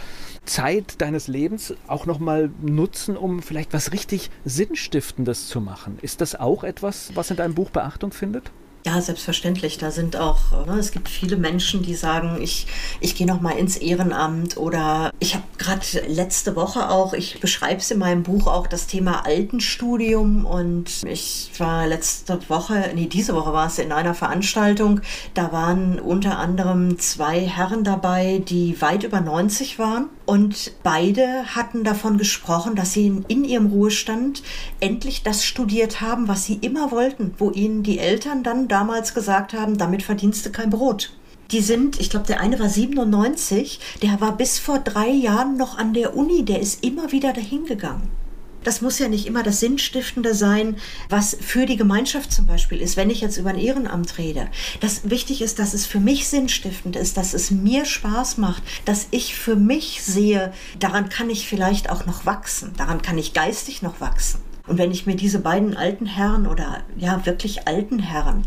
Zeit deines Lebens auch noch mal nutzen, um vielleicht was richtig sinnstiftendes zu machen. Ist das auch etwas, was in deinem Buch Beachtung findet? Ja, selbstverständlich. Da sind auch, ne, es gibt viele Menschen, die sagen, ich, ich gehe noch mal ins Ehrenamt oder ich habe gerade letzte Woche auch, ich beschreibe es in meinem Buch auch, das Thema Altenstudium. Und ich war letzte Woche, nee, diese Woche war es in einer Veranstaltung, da waren unter anderem zwei Herren dabei, die weit über 90 waren. Und beide hatten davon gesprochen, dass sie in, in ihrem Ruhestand endlich das studiert haben, was sie immer wollten, wo ihnen die Eltern dann damals gesagt haben, damit verdienst du kein Brot. Die sind, ich glaube, der eine war 97, der war bis vor drei Jahren noch an der Uni, der ist immer wieder dahin gegangen. Das muss ja nicht immer das Sinnstiftende sein, was für die Gemeinschaft zum Beispiel ist, wenn ich jetzt über ein Ehrenamt rede. Das wichtig ist, dass es für mich sinnstiftend ist, dass es mir Spaß macht, dass ich für mich sehe, daran kann ich vielleicht auch noch wachsen, daran kann ich geistig noch wachsen. Und wenn ich mir diese beiden alten Herren oder ja wirklich alten Herren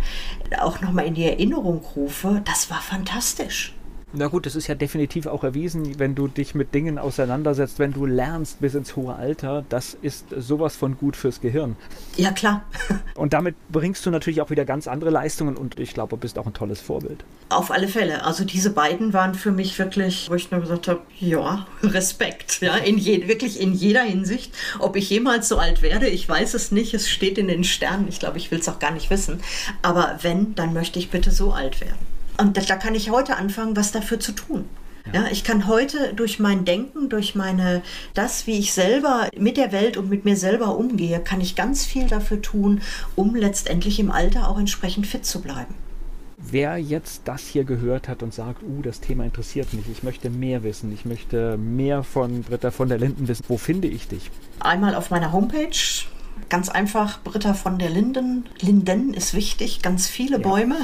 auch noch mal in die Erinnerung rufe, das war fantastisch. Na gut, das ist ja definitiv auch erwiesen, wenn du dich mit Dingen auseinandersetzt, wenn du lernst bis ins hohe Alter, das ist sowas von gut fürs Gehirn. Ja klar, Und damit bringst du natürlich auch wieder ganz andere Leistungen und ich glaube, du bist auch ein tolles Vorbild. auf alle Fälle. Also diese beiden waren für mich wirklich, wo ich nur gesagt habe, ja, Respekt, ja, in je, wirklich in jeder Hinsicht. Ob ich jemals so alt werde, ich weiß es nicht. Es steht in den Sternen. Ich glaube, ich will es auch gar nicht wissen. Aber wenn, dann möchte ich bitte so alt werden. Und da, da kann ich heute anfangen, was dafür zu tun. Ja, ich kann heute durch mein Denken, durch meine, das, wie ich selber mit der Welt und mit mir selber umgehe, kann ich ganz viel dafür tun, um letztendlich im Alter auch entsprechend fit zu bleiben. Wer jetzt das hier gehört hat und sagt, uh, das Thema interessiert mich, ich möchte mehr wissen, ich möchte mehr von Britta von der Linden wissen, wo finde ich dich? Einmal auf meiner Homepage Ganz einfach, Britta von der Linden. Linden ist wichtig, ganz viele ja. Bäume.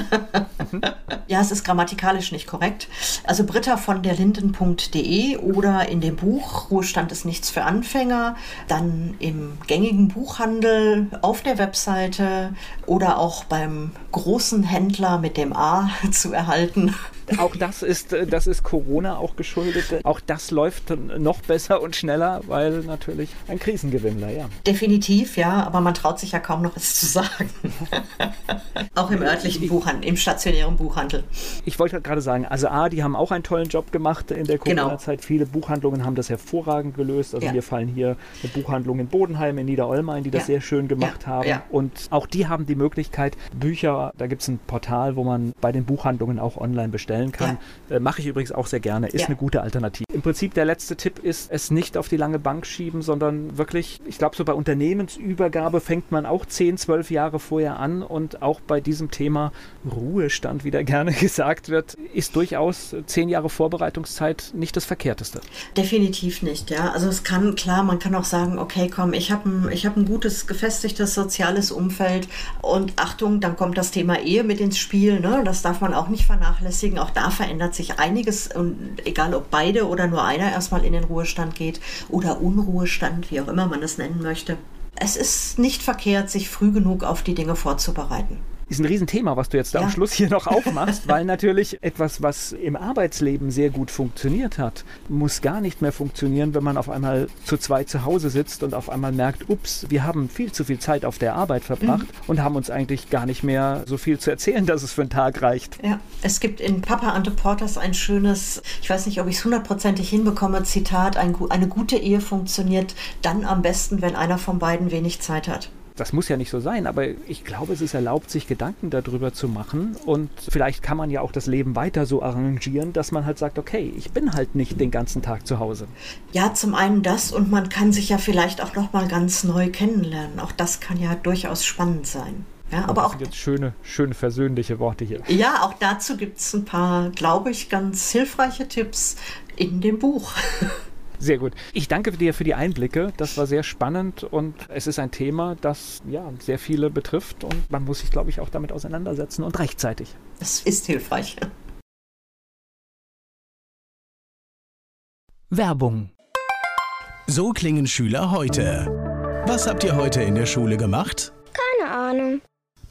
ja, es ist grammatikalisch nicht korrekt. Also Britta von der Linden.de oder in dem Buch Ruhestand ist nichts für Anfänger, dann im gängigen Buchhandel auf der Webseite oder auch beim großen Händler mit dem A zu erhalten. Auch das ist, äh, das ist Corona auch geschuldet. Auch das läuft noch besser und schneller, weil natürlich ein Krisengewinnler, ja. Definitiv, ja, aber man traut sich ja kaum noch was zu sagen. auch im örtlichen Buchhandel, im stationären Buchhandel. Ich wollte gerade sagen, also A, die haben auch einen tollen Job gemacht in der genau. Corona-Zeit. Genau. Viele Buchhandlungen haben das hervorragend gelöst. Also ja. mir fallen hier eine Buchhandlung in Bodenheim, in Niederolmein, die das ja. sehr schön gemacht ja. haben. Und auch die haben die Möglichkeit, Bücher, da gibt es ein Portal, wo man bei den Buchhandlungen auch online bestellt bestellen kann. Ja. Äh, Mache ich übrigens auch sehr gerne. Ist ja. eine gute Alternative. Im Prinzip der letzte Tipp ist, es nicht auf die lange Bank schieben, sondern wirklich, ich glaube, so bei Unternehmensübergabe fängt man auch 10, 12 Jahre vorher an und auch bei diesem Thema Ruhestand, wie da gerne gesagt wird, ist durchaus 10 Jahre Vorbereitungszeit nicht das Verkehrteste. Definitiv nicht, ja. Also es kann, klar, man kann auch sagen, okay, komm, ich habe ein, hab ein gutes, gefestigtes soziales Umfeld und Achtung, dann kommt das Thema Ehe mit ins Spiel, ne? das darf man auch nicht vernachlässigen auch da verändert sich einiges und egal ob beide oder nur einer erstmal in den Ruhestand geht oder Unruhestand, wie auch immer man das nennen möchte. Es ist nicht verkehrt, sich früh genug auf die Dinge vorzubereiten ist ein Riesenthema, was du jetzt ja. am Schluss hier noch aufmachst, weil natürlich etwas, was im Arbeitsleben sehr gut funktioniert hat, muss gar nicht mehr funktionieren, wenn man auf einmal zu zweit zu Hause sitzt und auf einmal merkt, ups, wir haben viel zu viel Zeit auf der Arbeit verbracht mhm. und haben uns eigentlich gar nicht mehr so viel zu erzählen, dass es für einen Tag reicht. Ja, es gibt in Papa Ante Porters ein schönes, ich weiß nicht, ob ich es hundertprozentig hinbekomme, Zitat, ein, eine gute Ehe funktioniert dann am besten, wenn einer von beiden wenig Zeit hat das muss ja nicht so sein, aber ich glaube, es ist erlaubt, sich Gedanken darüber zu machen und vielleicht kann man ja auch das Leben weiter so arrangieren, dass man halt sagt, okay, ich bin halt nicht den ganzen Tag zu Hause. Ja, zum einen das und man kann sich ja vielleicht auch noch mal ganz neu kennenlernen. Auch das kann ja durchaus spannend sein. Ja, aber das auch sind jetzt schöne, schöne versöhnliche Worte hier. Ja, auch dazu gibt es ein paar, glaube ich, ganz hilfreiche Tipps in dem Buch. Sehr gut. Ich danke dir für die Einblicke. Das war sehr spannend und es ist ein Thema, das ja sehr viele betrifft und man muss sich, glaube ich, auch damit auseinandersetzen und rechtzeitig. Es ist hilfreich. Werbung. So klingen Schüler heute. Was habt ihr heute in der Schule gemacht? Keine Ahnung.